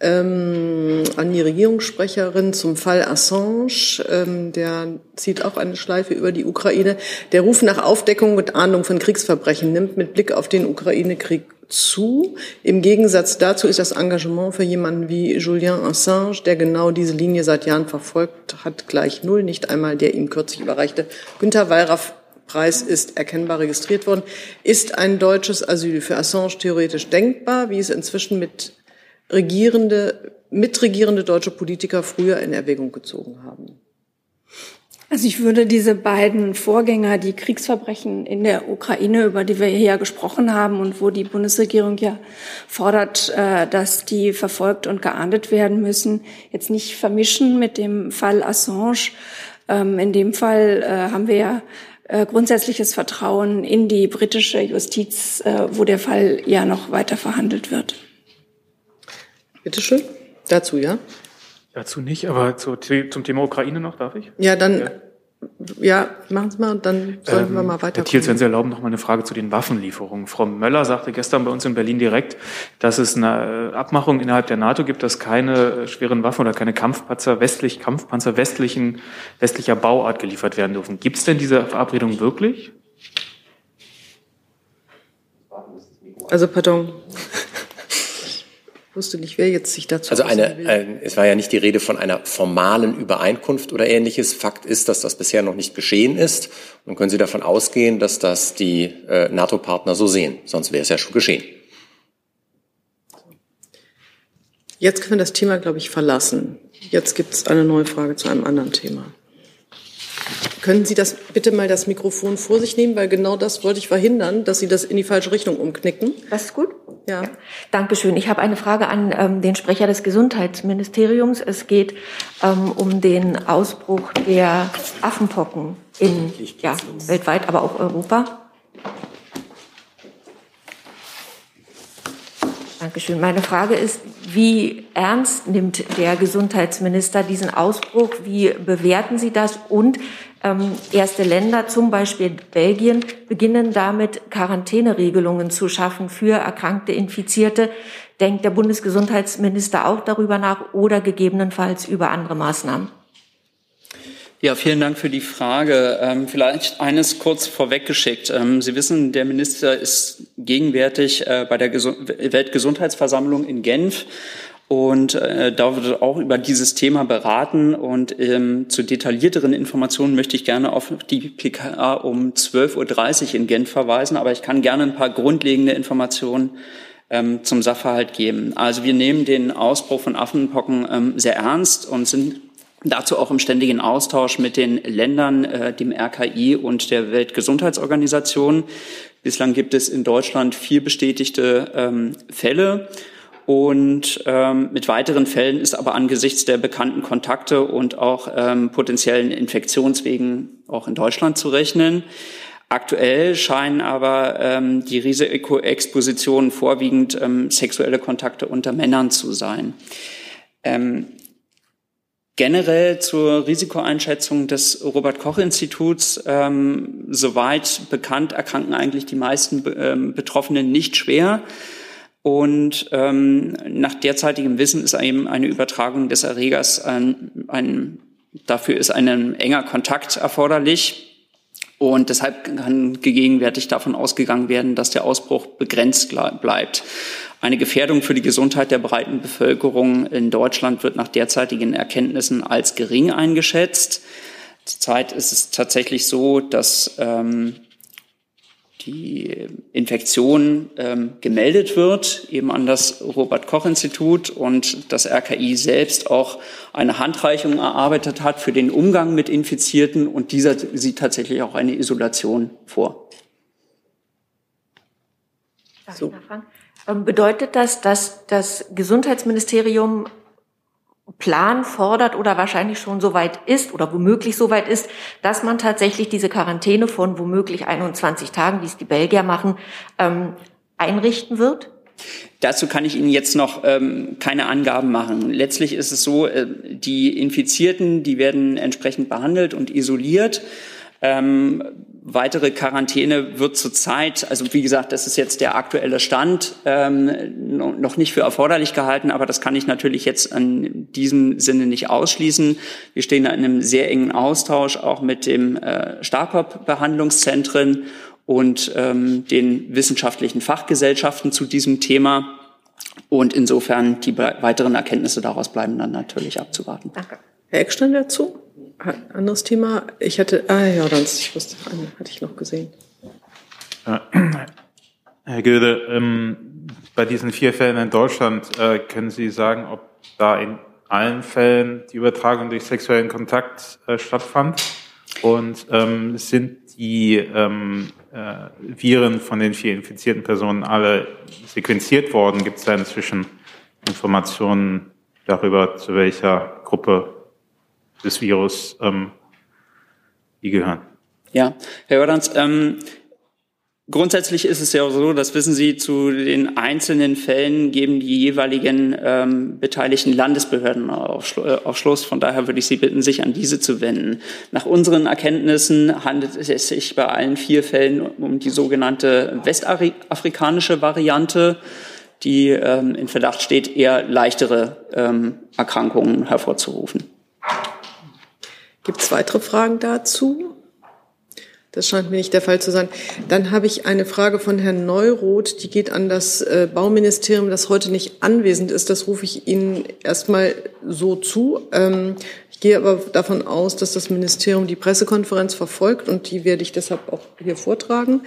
ähm, an die Regierungssprecherin zum Fall Assange. Ähm, der zieht auch eine Schleife über die Ukraine. Der Ruf nach Aufdeckung und Ahndung von Kriegsverbrechen nimmt mit Blick auf den Ukraine-Krieg zu. Im Gegensatz dazu ist das Engagement für jemanden wie Julian Assange, der genau diese Linie seit Jahren verfolgt hat, gleich null. Nicht einmal der ihm kürzlich überreichte Günter Wallraff Preis ist erkennbar registriert worden. Ist ein deutsches Asyl für Assange theoretisch denkbar, wie es inzwischen mit regierende, mitregierende deutsche Politiker früher in Erwägung gezogen haben? Also ich würde diese beiden Vorgänger, die Kriegsverbrechen in der Ukraine, über die wir hier gesprochen haben und wo die Bundesregierung ja fordert, äh, dass die verfolgt und geahndet werden müssen, jetzt nicht vermischen mit dem Fall Assange. Ähm, in dem Fall äh, haben wir ja äh, grundsätzliches Vertrauen in die britische Justiz, wo der Fall ja noch weiter verhandelt wird. Bitte schön. Dazu, ja? Dazu nicht, aber zu, zum Thema Ukraine noch, darf ich? Ja, dann, ja, ja machen Sie mal und dann sollten ähm, wir mal weiter. Herr Thiels, wenn Sie erlauben, noch mal eine Frage zu den Waffenlieferungen. Frau Möller sagte gestern bei uns in Berlin direkt, dass es eine äh, Abmachung innerhalb der NATO gibt, dass keine äh, schweren Waffen oder keine Kampfpanzer westlich, Kampfpanzer westlichen, westlicher Bauart geliefert werden dürfen. Gibt es denn diese Verabredung wirklich? Also, pardon wusste nicht, wer jetzt sich dazu Also eine, äh, es war ja nicht die Rede von einer formalen Übereinkunft oder ähnliches. Fakt ist, dass das bisher noch nicht geschehen ist. Und können Sie davon ausgehen, dass das die äh, NATO-Partner so sehen? Sonst wäre es ja schon geschehen. Jetzt können wir das Thema, glaube ich, verlassen. Jetzt gibt es eine neue Frage zu einem anderen Thema. Können Sie das bitte mal das Mikrofon vor sich nehmen, weil genau das wollte ich verhindern, dass Sie das in die falsche Richtung umknicken. Das ist gut. Ja. ja. Dankeschön. Ich habe eine Frage an ähm, den Sprecher des Gesundheitsministeriums. Es geht ähm, um den Ausbruch der Affenpocken in ja, weltweit, aber auch Europa. Dankeschön. Meine Frage ist, wie ernst nimmt der Gesundheitsminister diesen Ausbruch? Wie bewerten Sie das? Und ähm, erste Länder, zum Beispiel Belgien, beginnen damit, Quarantäneregelungen zu schaffen für erkrankte Infizierte. Denkt der Bundesgesundheitsminister auch darüber nach oder gegebenenfalls über andere Maßnahmen? Ja, vielen Dank für die Frage. Ähm, vielleicht eines kurz vorweggeschickt. Ähm, Sie wissen, der Minister ist gegenwärtig äh, bei der Gesund Weltgesundheitsversammlung in Genf. Und äh, da wird auch über dieses Thema beraten. Und ähm, zu detaillierteren Informationen möchte ich gerne auf die PKA um 12.30 Uhr in Genf verweisen. Aber ich kann gerne ein paar grundlegende Informationen ähm, zum Sachverhalt geben. Also wir nehmen den Ausbruch von Affenpocken ähm, sehr ernst und sind Dazu auch im ständigen Austausch mit den Ländern, äh, dem RKI und der Weltgesundheitsorganisation. Bislang gibt es in Deutschland vier bestätigte ähm, Fälle. Und ähm, mit weiteren Fällen ist aber angesichts der bekannten Kontakte und auch ähm, potenziellen Infektionswegen auch in Deutschland zu rechnen. Aktuell scheinen aber ähm, die Risikoexpositionen vorwiegend ähm, sexuelle Kontakte unter Männern zu sein. Ähm, Generell zur Risikoeinschätzung des Robert Koch Instituts, ähm, soweit bekannt, erkranken eigentlich die meisten ähm, Betroffenen nicht schwer. Und ähm, nach derzeitigem Wissen ist eben eine Übertragung des Erregers ein, ein dafür ist ein enger Kontakt erforderlich. Und deshalb kann gegenwärtig davon ausgegangen werden, dass der Ausbruch begrenzt bleibt. Eine Gefährdung für die Gesundheit der breiten Bevölkerung in Deutschland wird nach derzeitigen Erkenntnissen als gering eingeschätzt. Zurzeit ist es tatsächlich so, dass ähm, die Infektion ähm, gemeldet wird, eben an das Robert Koch Institut und das RKI selbst auch eine Handreichung erarbeitet hat für den Umgang mit Infizierten und dieser sieht tatsächlich auch eine Isolation vor. So. Ähm, bedeutet das, dass das Gesundheitsministerium Plan fordert oder wahrscheinlich schon so weit ist oder womöglich so weit ist, dass man tatsächlich diese Quarantäne von womöglich 21 Tagen, wie es die Belgier machen, ähm, einrichten wird? Dazu kann ich Ihnen jetzt noch ähm, keine Angaben machen. Letztlich ist es so, äh, die Infizierten, die werden entsprechend behandelt und isoliert. Ähm, weitere Quarantäne wird zurzeit, also wie gesagt, das ist jetzt der aktuelle Stand, ähm, noch nicht für erforderlich gehalten, aber das kann ich natürlich jetzt in diesem Sinne nicht ausschließen. Wir stehen da in einem sehr engen Austausch auch mit dem äh, Starkop-Behandlungszentren und ähm, den wissenschaftlichen Fachgesellschaften zu diesem Thema. Und insofern die weiteren Erkenntnisse daraus bleiben dann natürlich abzuwarten. Danke. Herr Eckstein dazu? Anderes Thema. Ich hatte, ah ja, das, ich wusste, eine hatte ich noch gesehen. Herr Gilde, ähm, bei diesen vier Fällen in Deutschland äh, können Sie sagen, ob da in allen Fällen die Übertragung durch sexuellen Kontakt äh, stattfand? Und ähm, sind die ähm, äh, Viren von den vier infizierten Personen alle sequenziert worden? Gibt es da inzwischen Informationen darüber, zu welcher Gruppe des Virus ähm, die gehören? Ja, Herr Jordans, ähm, Grundsätzlich ist es ja so, das wissen Sie, zu den einzelnen Fällen geben die jeweiligen ähm, beteiligten Landesbehörden Aufschluss. Von daher würde ich Sie bitten, sich an diese zu wenden. Nach unseren Erkenntnissen handelt es sich bei allen vier Fällen um die sogenannte westafrikanische Variante, die ähm, in Verdacht steht, eher leichtere ähm, Erkrankungen hervorzurufen. Gibt es weitere Fragen dazu? Das scheint mir nicht der Fall zu sein. Dann habe ich eine Frage von Herrn Neuroth, die geht an das äh, Bauministerium, das heute nicht anwesend ist. Das rufe ich Ihnen erstmal so zu. Ähm, gehe aber davon aus, dass das Ministerium die Pressekonferenz verfolgt und die werde ich deshalb auch hier vortragen.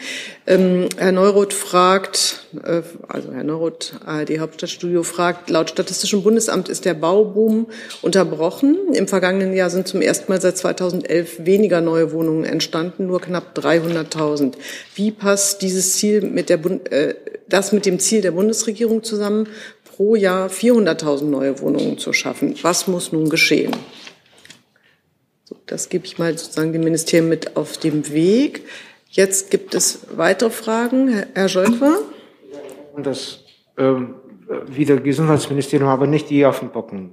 Ähm, Herr Neuroth fragt, äh, also Herr Neuroth, ARD Hauptstadtstudio fragt, laut Statistischem Bundesamt ist der Bauboom unterbrochen. Im vergangenen Jahr sind zum ersten Mal seit 2011 weniger neue Wohnungen entstanden, nur knapp 300.000. Wie passt dieses Ziel mit der, äh, das mit dem Ziel der Bundesregierung zusammen, pro Jahr 400.000 neue Wohnungen zu schaffen? Was muss nun geschehen? Das gebe ich mal sozusagen dem Ministerium mit auf dem Weg. Jetzt gibt es weitere Fragen. Herr Scholker? Und das ähm, wieder Gesundheitsministerium, aber nicht die Affenpocken.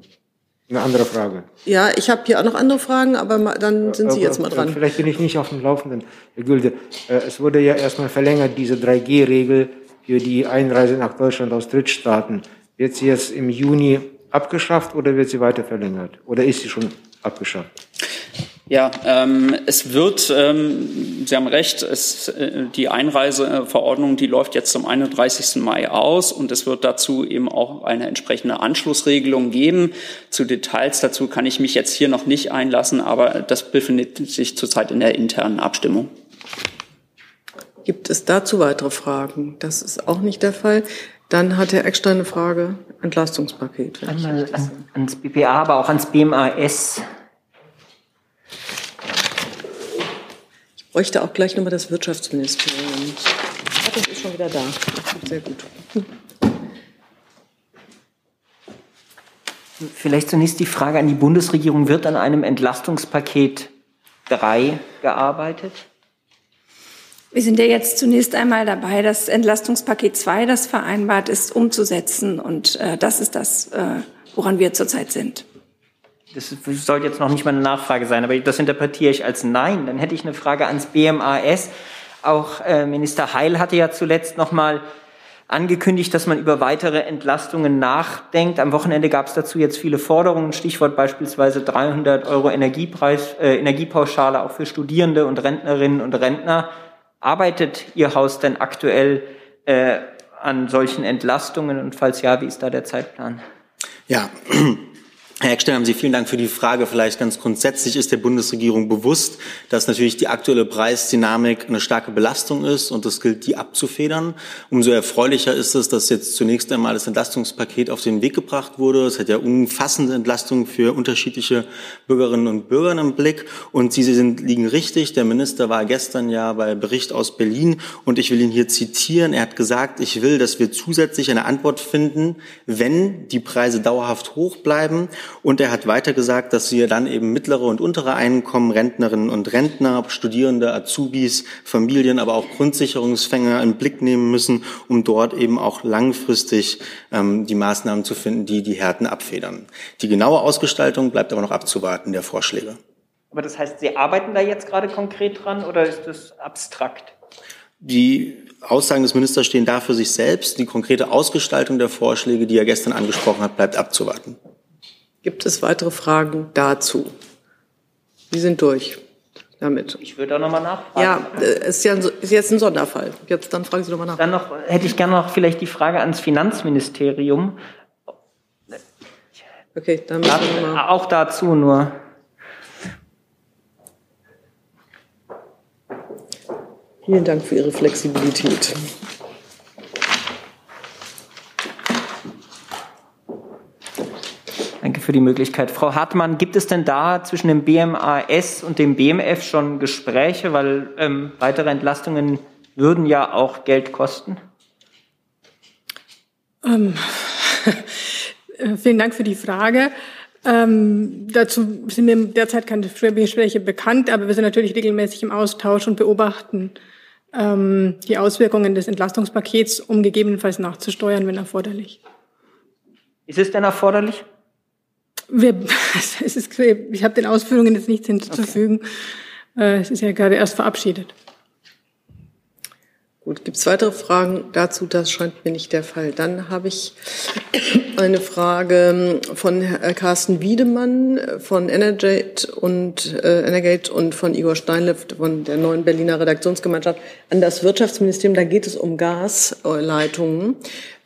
Eine andere Frage. Ja, ich habe hier auch noch andere Fragen, aber dann sind Sie jetzt mal dran. Vielleicht bin ich nicht auf dem Laufenden, Herr Gülde. Äh, es wurde ja erstmal verlängert, diese 3G-Regel für die Einreise nach Deutschland aus Drittstaaten. Wird sie jetzt im Juni abgeschafft oder wird sie weiter verlängert? Oder ist sie schon abgeschafft? Ja, ähm, es wird, ähm, Sie haben recht, es, äh, die Einreiseverordnung, die läuft jetzt zum 31. Mai aus und es wird dazu eben auch eine entsprechende Anschlussregelung geben. Zu Details dazu kann ich mich jetzt hier noch nicht einlassen, aber das befindet sich zurzeit in der internen Abstimmung. Gibt es dazu weitere Fragen? Das ist auch nicht der Fall. Dann hat Herr Eckstein eine Frage. Entlastungspaket. Einmal ans BPA, aber auch ans BMAS. bräuchte auch gleich nochmal das Wirtschaftsministerium. Ah, das ist schon wieder da. Sehr gut. Vielleicht zunächst die Frage an die Bundesregierung. Wird an einem Entlastungspaket 3 gearbeitet? Wir sind ja jetzt zunächst einmal dabei, das Entlastungspaket 2, das vereinbart ist, umzusetzen. Und äh, das ist das, äh, woran wir zurzeit sind das soll jetzt noch nicht mal eine Nachfrage sein, aber das interpretiere ich als Nein. Dann hätte ich eine Frage ans BMAS. Auch äh, Minister Heil hatte ja zuletzt noch mal angekündigt, dass man über weitere Entlastungen nachdenkt. Am Wochenende gab es dazu jetzt viele Forderungen, Stichwort beispielsweise 300 Euro Energiepreis, äh, Energiepauschale auch für Studierende und Rentnerinnen und Rentner. Arbeitet Ihr Haus denn aktuell äh, an solchen Entlastungen und falls ja, wie ist da der Zeitplan? Ja, Herr Eckstein, haben Sie vielen Dank für die Frage. Vielleicht ganz grundsätzlich ist der Bundesregierung bewusst, dass natürlich die aktuelle Preisdynamik eine starke Belastung ist und es gilt, die abzufedern. Umso erfreulicher ist es, dass jetzt zunächst einmal das Entlastungspaket auf den Weg gebracht wurde. Es hat ja umfassende Entlastungen für unterschiedliche Bürgerinnen und Bürger im Blick und Sie sind, liegen richtig. Der Minister war gestern ja bei Bericht aus Berlin und ich will ihn hier zitieren. Er hat gesagt, ich will, dass wir zusätzlich eine Antwort finden, wenn die Preise dauerhaft hoch bleiben und er hat weiter gesagt, dass wir dann eben mittlere und untere Einkommen, Rentnerinnen und Rentner, Studierende, Azubis, Familien, aber auch Grundsicherungsfänger im Blick nehmen müssen, um dort eben auch langfristig ähm, die Maßnahmen zu finden, die die Härten abfedern. Die genaue Ausgestaltung bleibt aber noch abzuwarten der Vorschläge. Aber das heißt, Sie arbeiten da jetzt gerade konkret dran oder ist das abstrakt? Die Aussagen des Ministers stehen da für sich selbst. Die konkrete Ausgestaltung der Vorschläge, die er gestern angesprochen hat, bleibt abzuwarten. Gibt es weitere Fragen dazu? Sie sind durch damit. Ich würde da nochmal nachfragen. Ja, äh, ist ja ist jetzt ein Sonderfall. Jetzt dann fragen Sie nochmal nach. Dann noch hätte ich gerne noch vielleicht die Frage ans Finanzministerium. Okay, dann müssen wir mal. Auch dazu nur. Vielen Dank für Ihre Flexibilität. Danke für die Möglichkeit. Frau Hartmann, gibt es denn da zwischen dem BMAS und dem BMF schon Gespräche, weil ähm, weitere Entlastungen würden ja auch Geld kosten? Ähm, vielen Dank für die Frage. Ähm, dazu sind mir derzeit keine Gespräche bekannt, aber wir sind natürlich regelmäßig im Austausch und beobachten ähm, die Auswirkungen des Entlastungspakets, um gegebenenfalls nachzusteuern, wenn erforderlich. Ist es denn erforderlich? Wir, es ist, ich habe den Ausführungen jetzt nichts hinzuzufügen. Okay. Äh, es ist ja gerade erst verabschiedet. Gut, gibt es weitere Fragen dazu? Das scheint mir nicht der Fall. Dann habe ich eine Frage von Herrn Carsten Wiedemann von Energate und, äh, Energate und von Igor Steinlift von der neuen Berliner Redaktionsgemeinschaft an das Wirtschaftsministerium. Da geht es um Gasleitungen.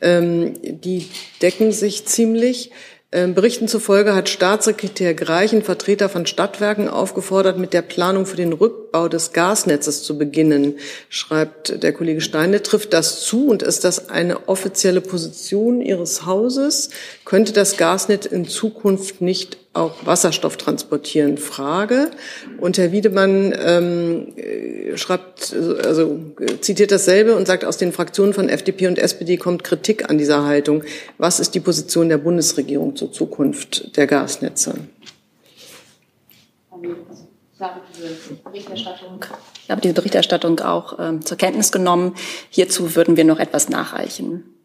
Ähm, die decken sich ziemlich. Ähm, Berichten zufolge hat Staatssekretär Greich einen Vertreter von Stadtwerken aufgefordert, mit der Planung für den Rückbau des Gasnetzes zu beginnen, schreibt der Kollege Steine. Trifft das zu und ist das eine offizielle Position Ihres Hauses? Könnte das Gasnetz in Zukunft nicht auch Wasserstoff transportieren. Frage. Und Herr Wiedemann ähm, schreibt, also zitiert dasselbe und sagt, aus den Fraktionen von FDP und SPD kommt Kritik an dieser Haltung. Was ist die Position der Bundesregierung zur Zukunft der Gasnetze? Ich habe diese Berichterstattung auch ähm, zur Kenntnis genommen. Hierzu würden wir noch etwas nachreichen.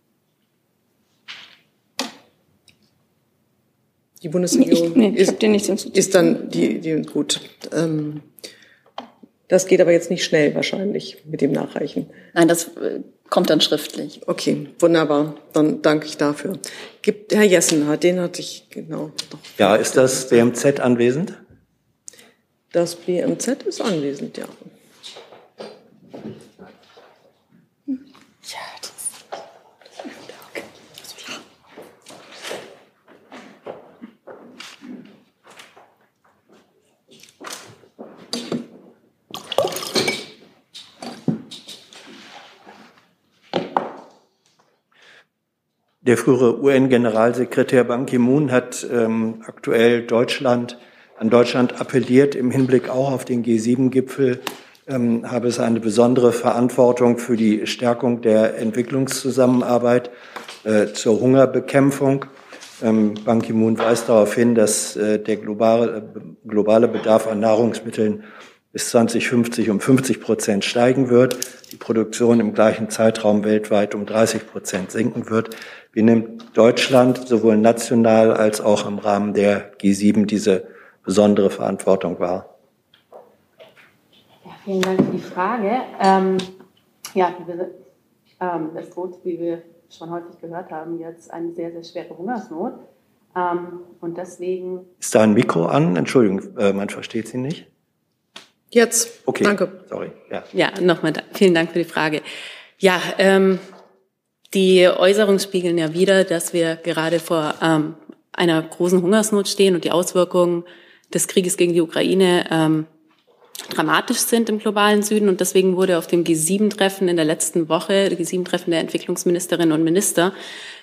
Die Bundesregierung ich, nee, ich ist, dir nichts ist dann die, die gut. Ähm, das geht aber jetzt nicht schnell wahrscheinlich mit dem Nachreichen. Nein, das äh, kommt dann schriftlich. Okay, wunderbar. Dann danke ich dafür. Gibt Herr Jessen hat den hatte ich genau. Doch ja, ist das BMZ anwesend? Das BMZ ist anwesend, ja. Der frühere UN-Generalsekretär Ban Ki-moon hat ähm, aktuell Deutschland, an Deutschland appelliert, im Hinblick auch auf den G7-Gipfel ähm, habe es eine besondere Verantwortung für die Stärkung der Entwicklungszusammenarbeit äh, zur Hungerbekämpfung. Ähm, Ban Ki-moon weist darauf hin, dass äh, der globale, globale Bedarf an Nahrungsmitteln bis 2050 um 50 Prozent steigen wird, die Produktion im gleichen Zeitraum weltweit um 30 Prozent sinken wird. Wie nimmt Deutschland sowohl national als auch im Rahmen der G7 diese besondere Verantwortung wahr? Ja, vielen Dank für die Frage. Ähm, ja, ähm, es droht, wie wir schon häufig gehört haben, jetzt eine sehr, sehr schwere Hungersnot. Ähm, und deswegen. Ist da ein Mikro an? Entschuldigung, äh, man versteht Sie nicht. Jetzt. Okay. Danke. Sorry. Ja, ja nochmal vielen Dank für die Frage. Ja, ähm, die Äußerungen spiegeln ja wieder, dass wir gerade vor ähm, einer großen Hungersnot stehen und die Auswirkungen des Krieges gegen die Ukraine ähm, dramatisch sind im globalen Süden. Und deswegen wurde auf dem G7-Treffen in der letzten Woche, G7-Treffen der Entwicklungsministerinnen und Minister,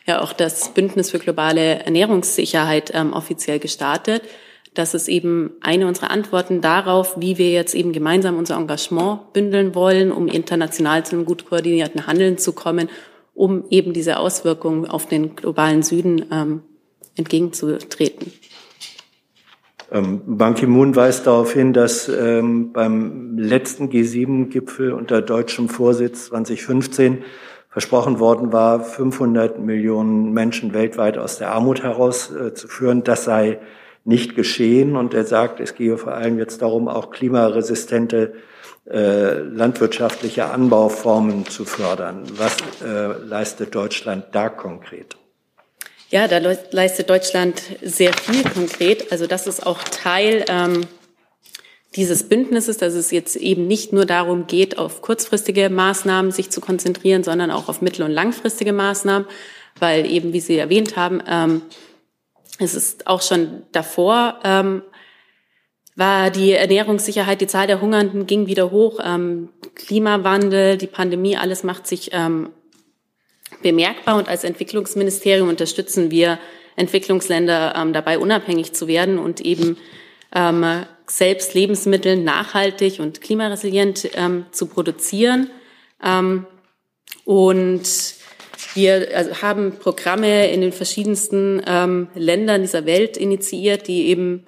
ja auch das Bündnis für globale Ernährungssicherheit ähm, offiziell gestartet. Das ist eben eine unserer Antworten darauf, wie wir jetzt eben gemeinsam unser Engagement bündeln wollen, um international zu einem gut koordinierten Handeln zu kommen um eben diese Auswirkungen auf den globalen Süden ähm, entgegenzutreten. Ähm, Ban Ki-moon weist darauf hin, dass ähm, beim letzten G7-Gipfel unter deutschem Vorsitz 2015 versprochen worden war, 500 Millionen Menschen weltweit aus der Armut herauszuführen. Äh, das sei nicht geschehen. Und er sagt, es gehe vor allem jetzt darum, auch klimaresistente landwirtschaftliche Anbauformen zu fördern. Was äh, leistet Deutschland da konkret? Ja, da leistet Deutschland sehr viel konkret. Also das ist auch Teil ähm, dieses Bündnisses, dass es jetzt eben nicht nur darum geht, auf kurzfristige Maßnahmen sich zu konzentrieren, sondern auch auf mittel- und langfristige Maßnahmen, weil eben, wie Sie erwähnt haben, ähm, es ist auch schon davor ähm, war die Ernährungssicherheit, die Zahl der Hungernden ging wieder hoch. Ähm, Klimawandel, die Pandemie, alles macht sich ähm, bemerkbar. Und als Entwicklungsministerium unterstützen wir Entwicklungsländer ähm, dabei unabhängig zu werden und eben ähm, selbst Lebensmittel nachhaltig und klimaresilient ähm, zu produzieren. Ähm, und wir also haben Programme in den verschiedensten Ländern dieser Welt initiiert, die eben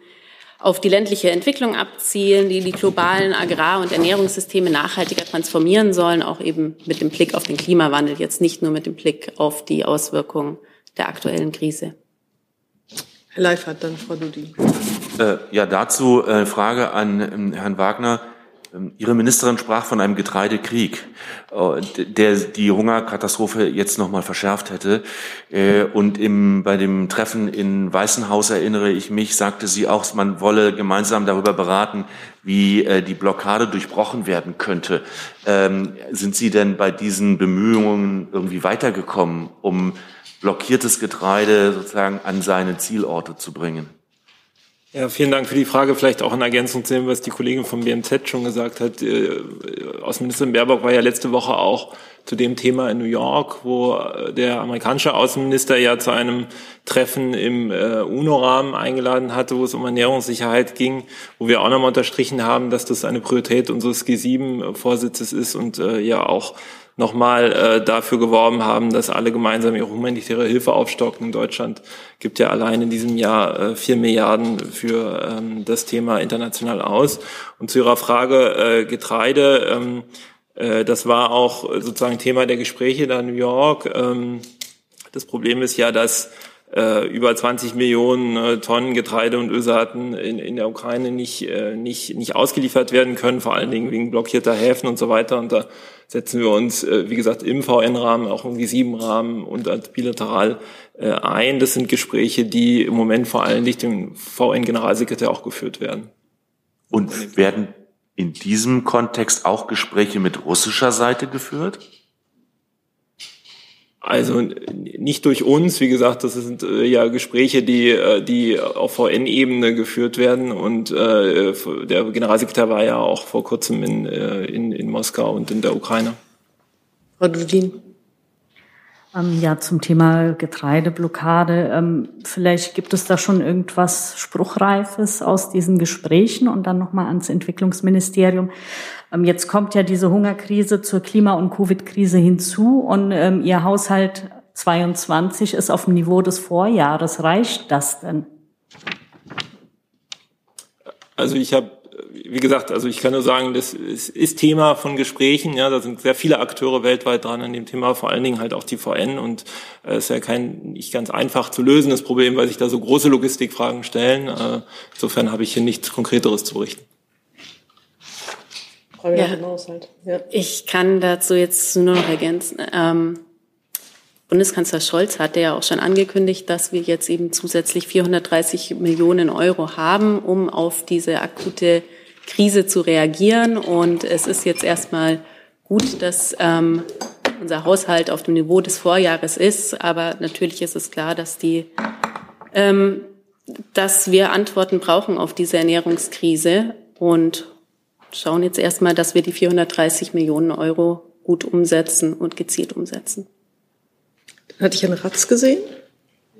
auf die ländliche Entwicklung abzielen, die die globalen Agrar- und Ernährungssysteme nachhaltiger transformieren sollen, auch eben mit dem Blick auf den Klimawandel, jetzt nicht nur mit dem Blick auf die Auswirkungen der aktuellen Krise. Herr Leifert, dann Frau Dudi. Äh, ja, dazu äh, Frage an ähm, Herrn Wagner. Ähm, Ihre Ministerin sprach von einem Getreidekrieg, äh, der die Hungerkatastrophe jetzt noch mal verschärft hätte. Äh, und im, bei dem Treffen in Weißenhaus erinnere ich mich, sagte sie auch, man wolle gemeinsam darüber beraten, wie äh, die Blockade durchbrochen werden könnte. Ähm, sind Sie denn bei diesen Bemühungen irgendwie weitergekommen, um blockiertes Getreide sozusagen an seine Zielorte zu bringen? Ja, vielen Dank für die Frage. Vielleicht auch in Ergänzung zu dem, was die Kollegin vom BMZ schon gesagt hat. Äh, Außenministerin Baerbock war ja letzte Woche auch zu dem Thema in New York, wo äh, der amerikanische Außenminister ja zu einem Treffen im äh, UNO-Rahmen eingeladen hatte, wo es um Ernährungssicherheit ging, wo wir auch nochmal unterstrichen haben, dass das eine Priorität unseres G7-Vorsitzes ist und ja auch nochmal äh, dafür geworben haben, dass alle gemeinsam ihre humanitäre Hilfe aufstocken. Deutschland gibt ja allein in diesem Jahr äh, vier Milliarden für ähm, das Thema international aus. Und zu Ihrer Frage äh, Getreide, ähm, äh, das war auch sozusagen Thema der Gespräche da in New York. Ähm, das Problem ist ja, dass äh, über 20 Millionen äh, Tonnen Getreide und Ölsaaten in, in der Ukraine nicht, äh, nicht, nicht ausgeliefert werden können, vor allen Dingen wegen blockierter Häfen und so weiter. Und da setzen wir uns, äh, wie gesagt, im VN-Rahmen, auch im G7-Rahmen und als bilateral äh, ein. Das sind Gespräche, die im Moment vor allen Dingen dem VN-Generalsekretär auch geführt werden. Und werden in diesem Kontext auch Gespräche mit russischer Seite geführt? Also nicht durch uns, wie gesagt, das sind äh, ja Gespräche, die, äh, die auf VN-Ebene geführt werden und äh, der Generalsekretär war ja auch vor kurzem in, äh, in, in Moskau und in der Ukraine. Frau Dudin. Ähm, ja, zum Thema Getreideblockade. Ähm, vielleicht gibt es da schon irgendwas Spruchreifes aus diesen Gesprächen und dann nochmal ans Entwicklungsministerium. Ähm, jetzt kommt ja diese Hungerkrise zur Klima- und Covid-Krise hinzu und Ihr Haushalt 22 ist auf dem Niveau des Vorjahres. Reicht das denn? Also ich habe wie gesagt, also ich kann nur sagen, das ist, Thema von Gesprächen. Ja, da sind sehr viele Akteure weltweit dran an dem Thema, vor allen Dingen halt auch die VN. Und es äh, ist ja kein nicht ganz einfach zu lösen das Problem, weil sich da so große Logistikfragen stellen. Äh, insofern habe ich hier nichts Konkreteres zu berichten. Ja. ja. Ich kann dazu jetzt nur noch ergänzen. Ähm, Bundeskanzler Scholz hatte ja auch schon angekündigt, dass wir jetzt eben zusätzlich 430 Millionen Euro haben, um auf diese akute Krise zu reagieren. Und es ist jetzt erstmal gut, dass ähm, unser Haushalt auf dem Niveau des Vorjahres ist. Aber natürlich ist es klar, dass die ähm, dass wir Antworten brauchen auf diese Ernährungskrise und schauen jetzt erstmal, dass wir die 430 Millionen Euro gut umsetzen und gezielt umsetzen. Hatte ich einen Ratz gesehen.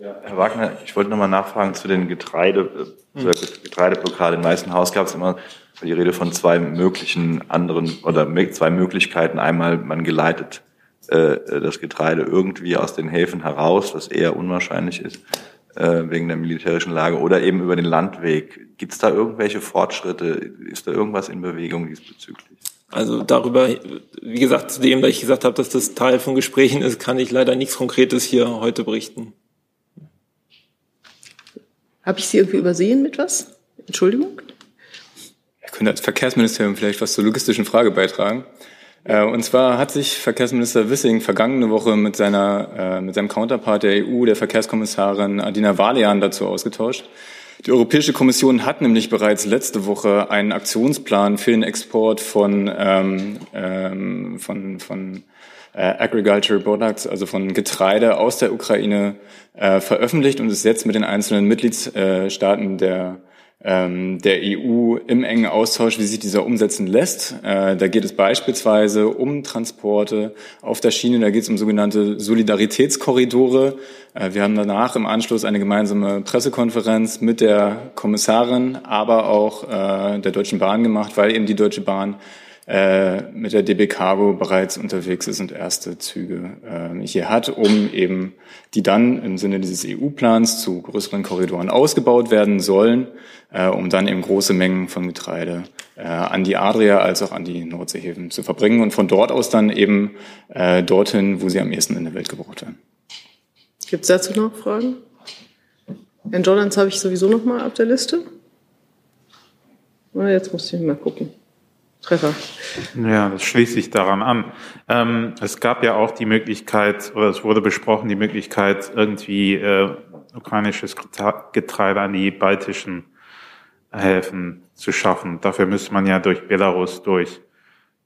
Ja, Herr Wagner, ich wollte nochmal nachfragen zu den Getreide, äh, zur Getreideblockade. Im Weißen gab es immer die Rede von zwei möglichen anderen oder zwei Möglichkeiten. Einmal, man geleitet äh, das Getreide irgendwie aus den Häfen heraus, was eher unwahrscheinlich ist äh, wegen der militärischen Lage, oder eben über den Landweg. Gibt es da irgendwelche Fortschritte? Ist da irgendwas in Bewegung diesbezüglich? Also darüber, wie gesagt, zu dem, da ich gesagt habe, dass das Teil von Gesprächen ist, kann ich leider nichts Konkretes hier heute berichten. Habe ich Sie irgendwie übersehen mit was? Entschuldigung? Ich könnte als Verkehrsministerium vielleicht was zur logistischen Frage beitragen. Äh, und zwar hat sich Verkehrsminister Wissing vergangene Woche mit seiner, äh, mit seinem Counterpart der EU, der Verkehrskommissarin Adina Valian, dazu ausgetauscht. Die Europäische Kommission hat nämlich bereits letzte Woche einen Aktionsplan für den Export von, ähm, ähm, von, von äh, Agricultural Products, also von Getreide aus der Ukraine äh, veröffentlicht und ist jetzt mit den einzelnen Mitgliedstaaten der ähm, der EU im engen Austausch, wie sich dieser umsetzen lässt. Äh, da geht es beispielsweise um Transporte auf der Schiene, da geht es um sogenannte Solidaritätskorridore. Äh, wir haben danach im Anschluss eine gemeinsame Pressekonferenz mit der Kommissarin, aber auch äh, der Deutschen Bahn gemacht, weil eben die Deutsche Bahn äh, mit der DB Cargo bereits unterwegs ist und erste Züge äh, hier hat, um eben die dann im Sinne dieses EU-Plans zu größeren Korridoren ausgebaut werden sollen, äh, um dann eben große Mengen von Getreide an die Adria als auch an die Nordseehäfen zu verbringen und von dort aus dann eben dorthin, wo sie am ehesten in der Welt gebraucht werden. Gibt es dazu noch Fragen? Herrn Jordans habe ich sowieso noch mal auf der Liste. Na, jetzt muss ich mal gucken. Treffer. Ja, das schließt sich daran an. Ähm, es gab ja auch die Möglichkeit, oder es wurde besprochen, die Möglichkeit, irgendwie äh, ukrainisches Getreide an die baltischen Häfen zu schaffen. Dafür müsste man ja durch Belarus durch.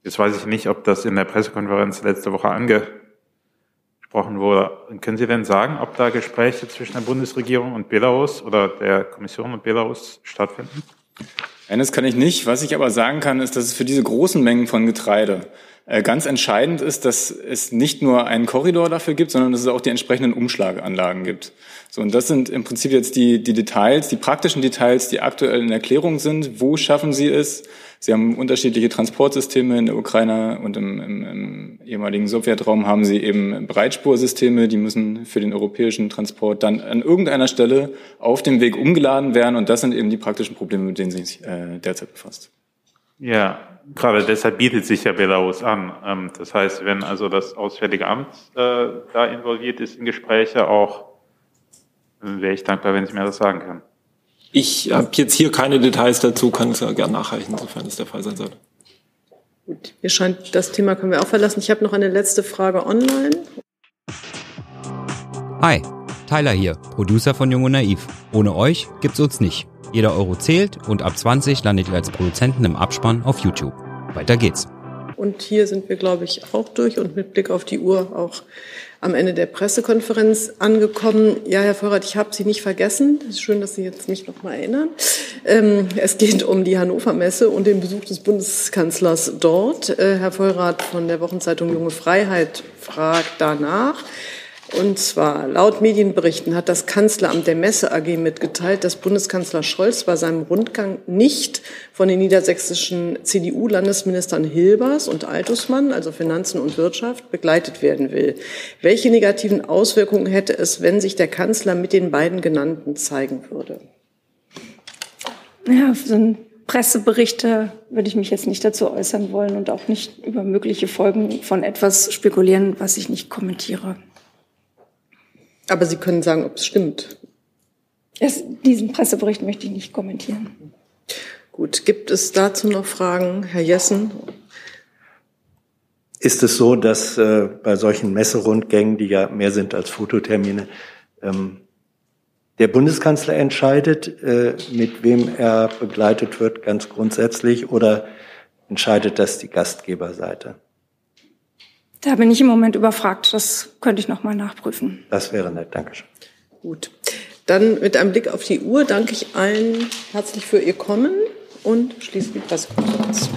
Jetzt weiß ich nicht, ob das in der Pressekonferenz letzte Woche angesprochen wurde. Können Sie denn sagen, ob da Gespräche zwischen der Bundesregierung und Belarus oder der Kommission und Belarus stattfinden? Eines kann ich nicht. Was ich aber sagen kann, ist, dass es für diese großen Mengen von Getreide ganz entscheidend ist, dass es nicht nur einen Korridor dafür gibt, sondern dass es auch die entsprechenden Umschlaganlagen gibt. So, und das sind im Prinzip jetzt die, die Details, die praktischen Details, die aktuell in Erklärung sind. Wo schaffen Sie es? Sie haben unterschiedliche Transportsysteme in der Ukraine und im, im, im ehemaligen Sowjetraum haben Sie eben Breitspursysteme, die müssen für den europäischen Transport dann an irgendeiner Stelle auf dem Weg umgeladen werden. Und das sind eben die praktischen Probleme, mit denen Sie sich äh, derzeit befasst. Ja, gerade deshalb bietet sich ja Belarus an. Ähm, das heißt, wenn also das Auswärtige Amt äh, da involviert ist in Gespräche, auch wäre ich dankbar, wenn Sie mir das sagen können. Ich habe jetzt hier keine Details dazu, kann es ja gerne nachreichen, sofern es der Fall sein sollte. Gut, mir scheint, das Thema können wir auch verlassen. Ich habe noch eine letzte Frage online. Hi, Tyler hier, Producer von Jung und Naiv. Ohne euch gibt's uns nicht. Jeder Euro zählt und ab 20 landet ihr als Produzenten im Abspann auf YouTube. Weiter geht's. Und hier sind wir, glaube ich, auch durch und mit Blick auf die Uhr auch am Ende der Pressekonferenz angekommen. Ja, Herr Vorrat, ich habe Sie nicht vergessen. Es ist schön, dass Sie jetzt mich noch mal erinnern. Ähm, es geht um die Hannover Messe und den Besuch des Bundeskanzlers dort. Äh, Herr Vollrath von der Wochenzeitung Junge Freiheit fragt danach. Und zwar laut Medienberichten hat das Kanzleramt der Messe AG mitgeteilt, dass Bundeskanzler Scholz bei seinem Rundgang nicht von den niedersächsischen CDU-Landesministern Hilbers und Altusmann, also Finanzen und Wirtschaft, begleitet werden will. Welche negativen Auswirkungen hätte es, wenn sich der Kanzler mit den beiden genannten zeigen würde? Ja, so Presseberichte würde ich mich jetzt nicht dazu äußern wollen und auch nicht über mögliche Folgen von etwas spekulieren, was ich nicht kommentiere. Aber Sie können sagen, ob es stimmt. Es, diesen Pressebericht möchte ich nicht kommentieren. Gut, gibt es dazu noch Fragen, Herr Jessen? Ist es so, dass äh, bei solchen Messerundgängen, die ja mehr sind als Fototermine, ähm, der Bundeskanzler entscheidet, äh, mit wem er begleitet wird, ganz grundsätzlich, oder entscheidet das die Gastgeberseite? Da bin ich im Moment überfragt. Das könnte ich noch mal nachprüfen. Das wäre nett. Dankeschön. Gut. Dann mit einem Blick auf die Uhr danke ich allen herzlich für Ihr Kommen und schließe die Pressekonferenz.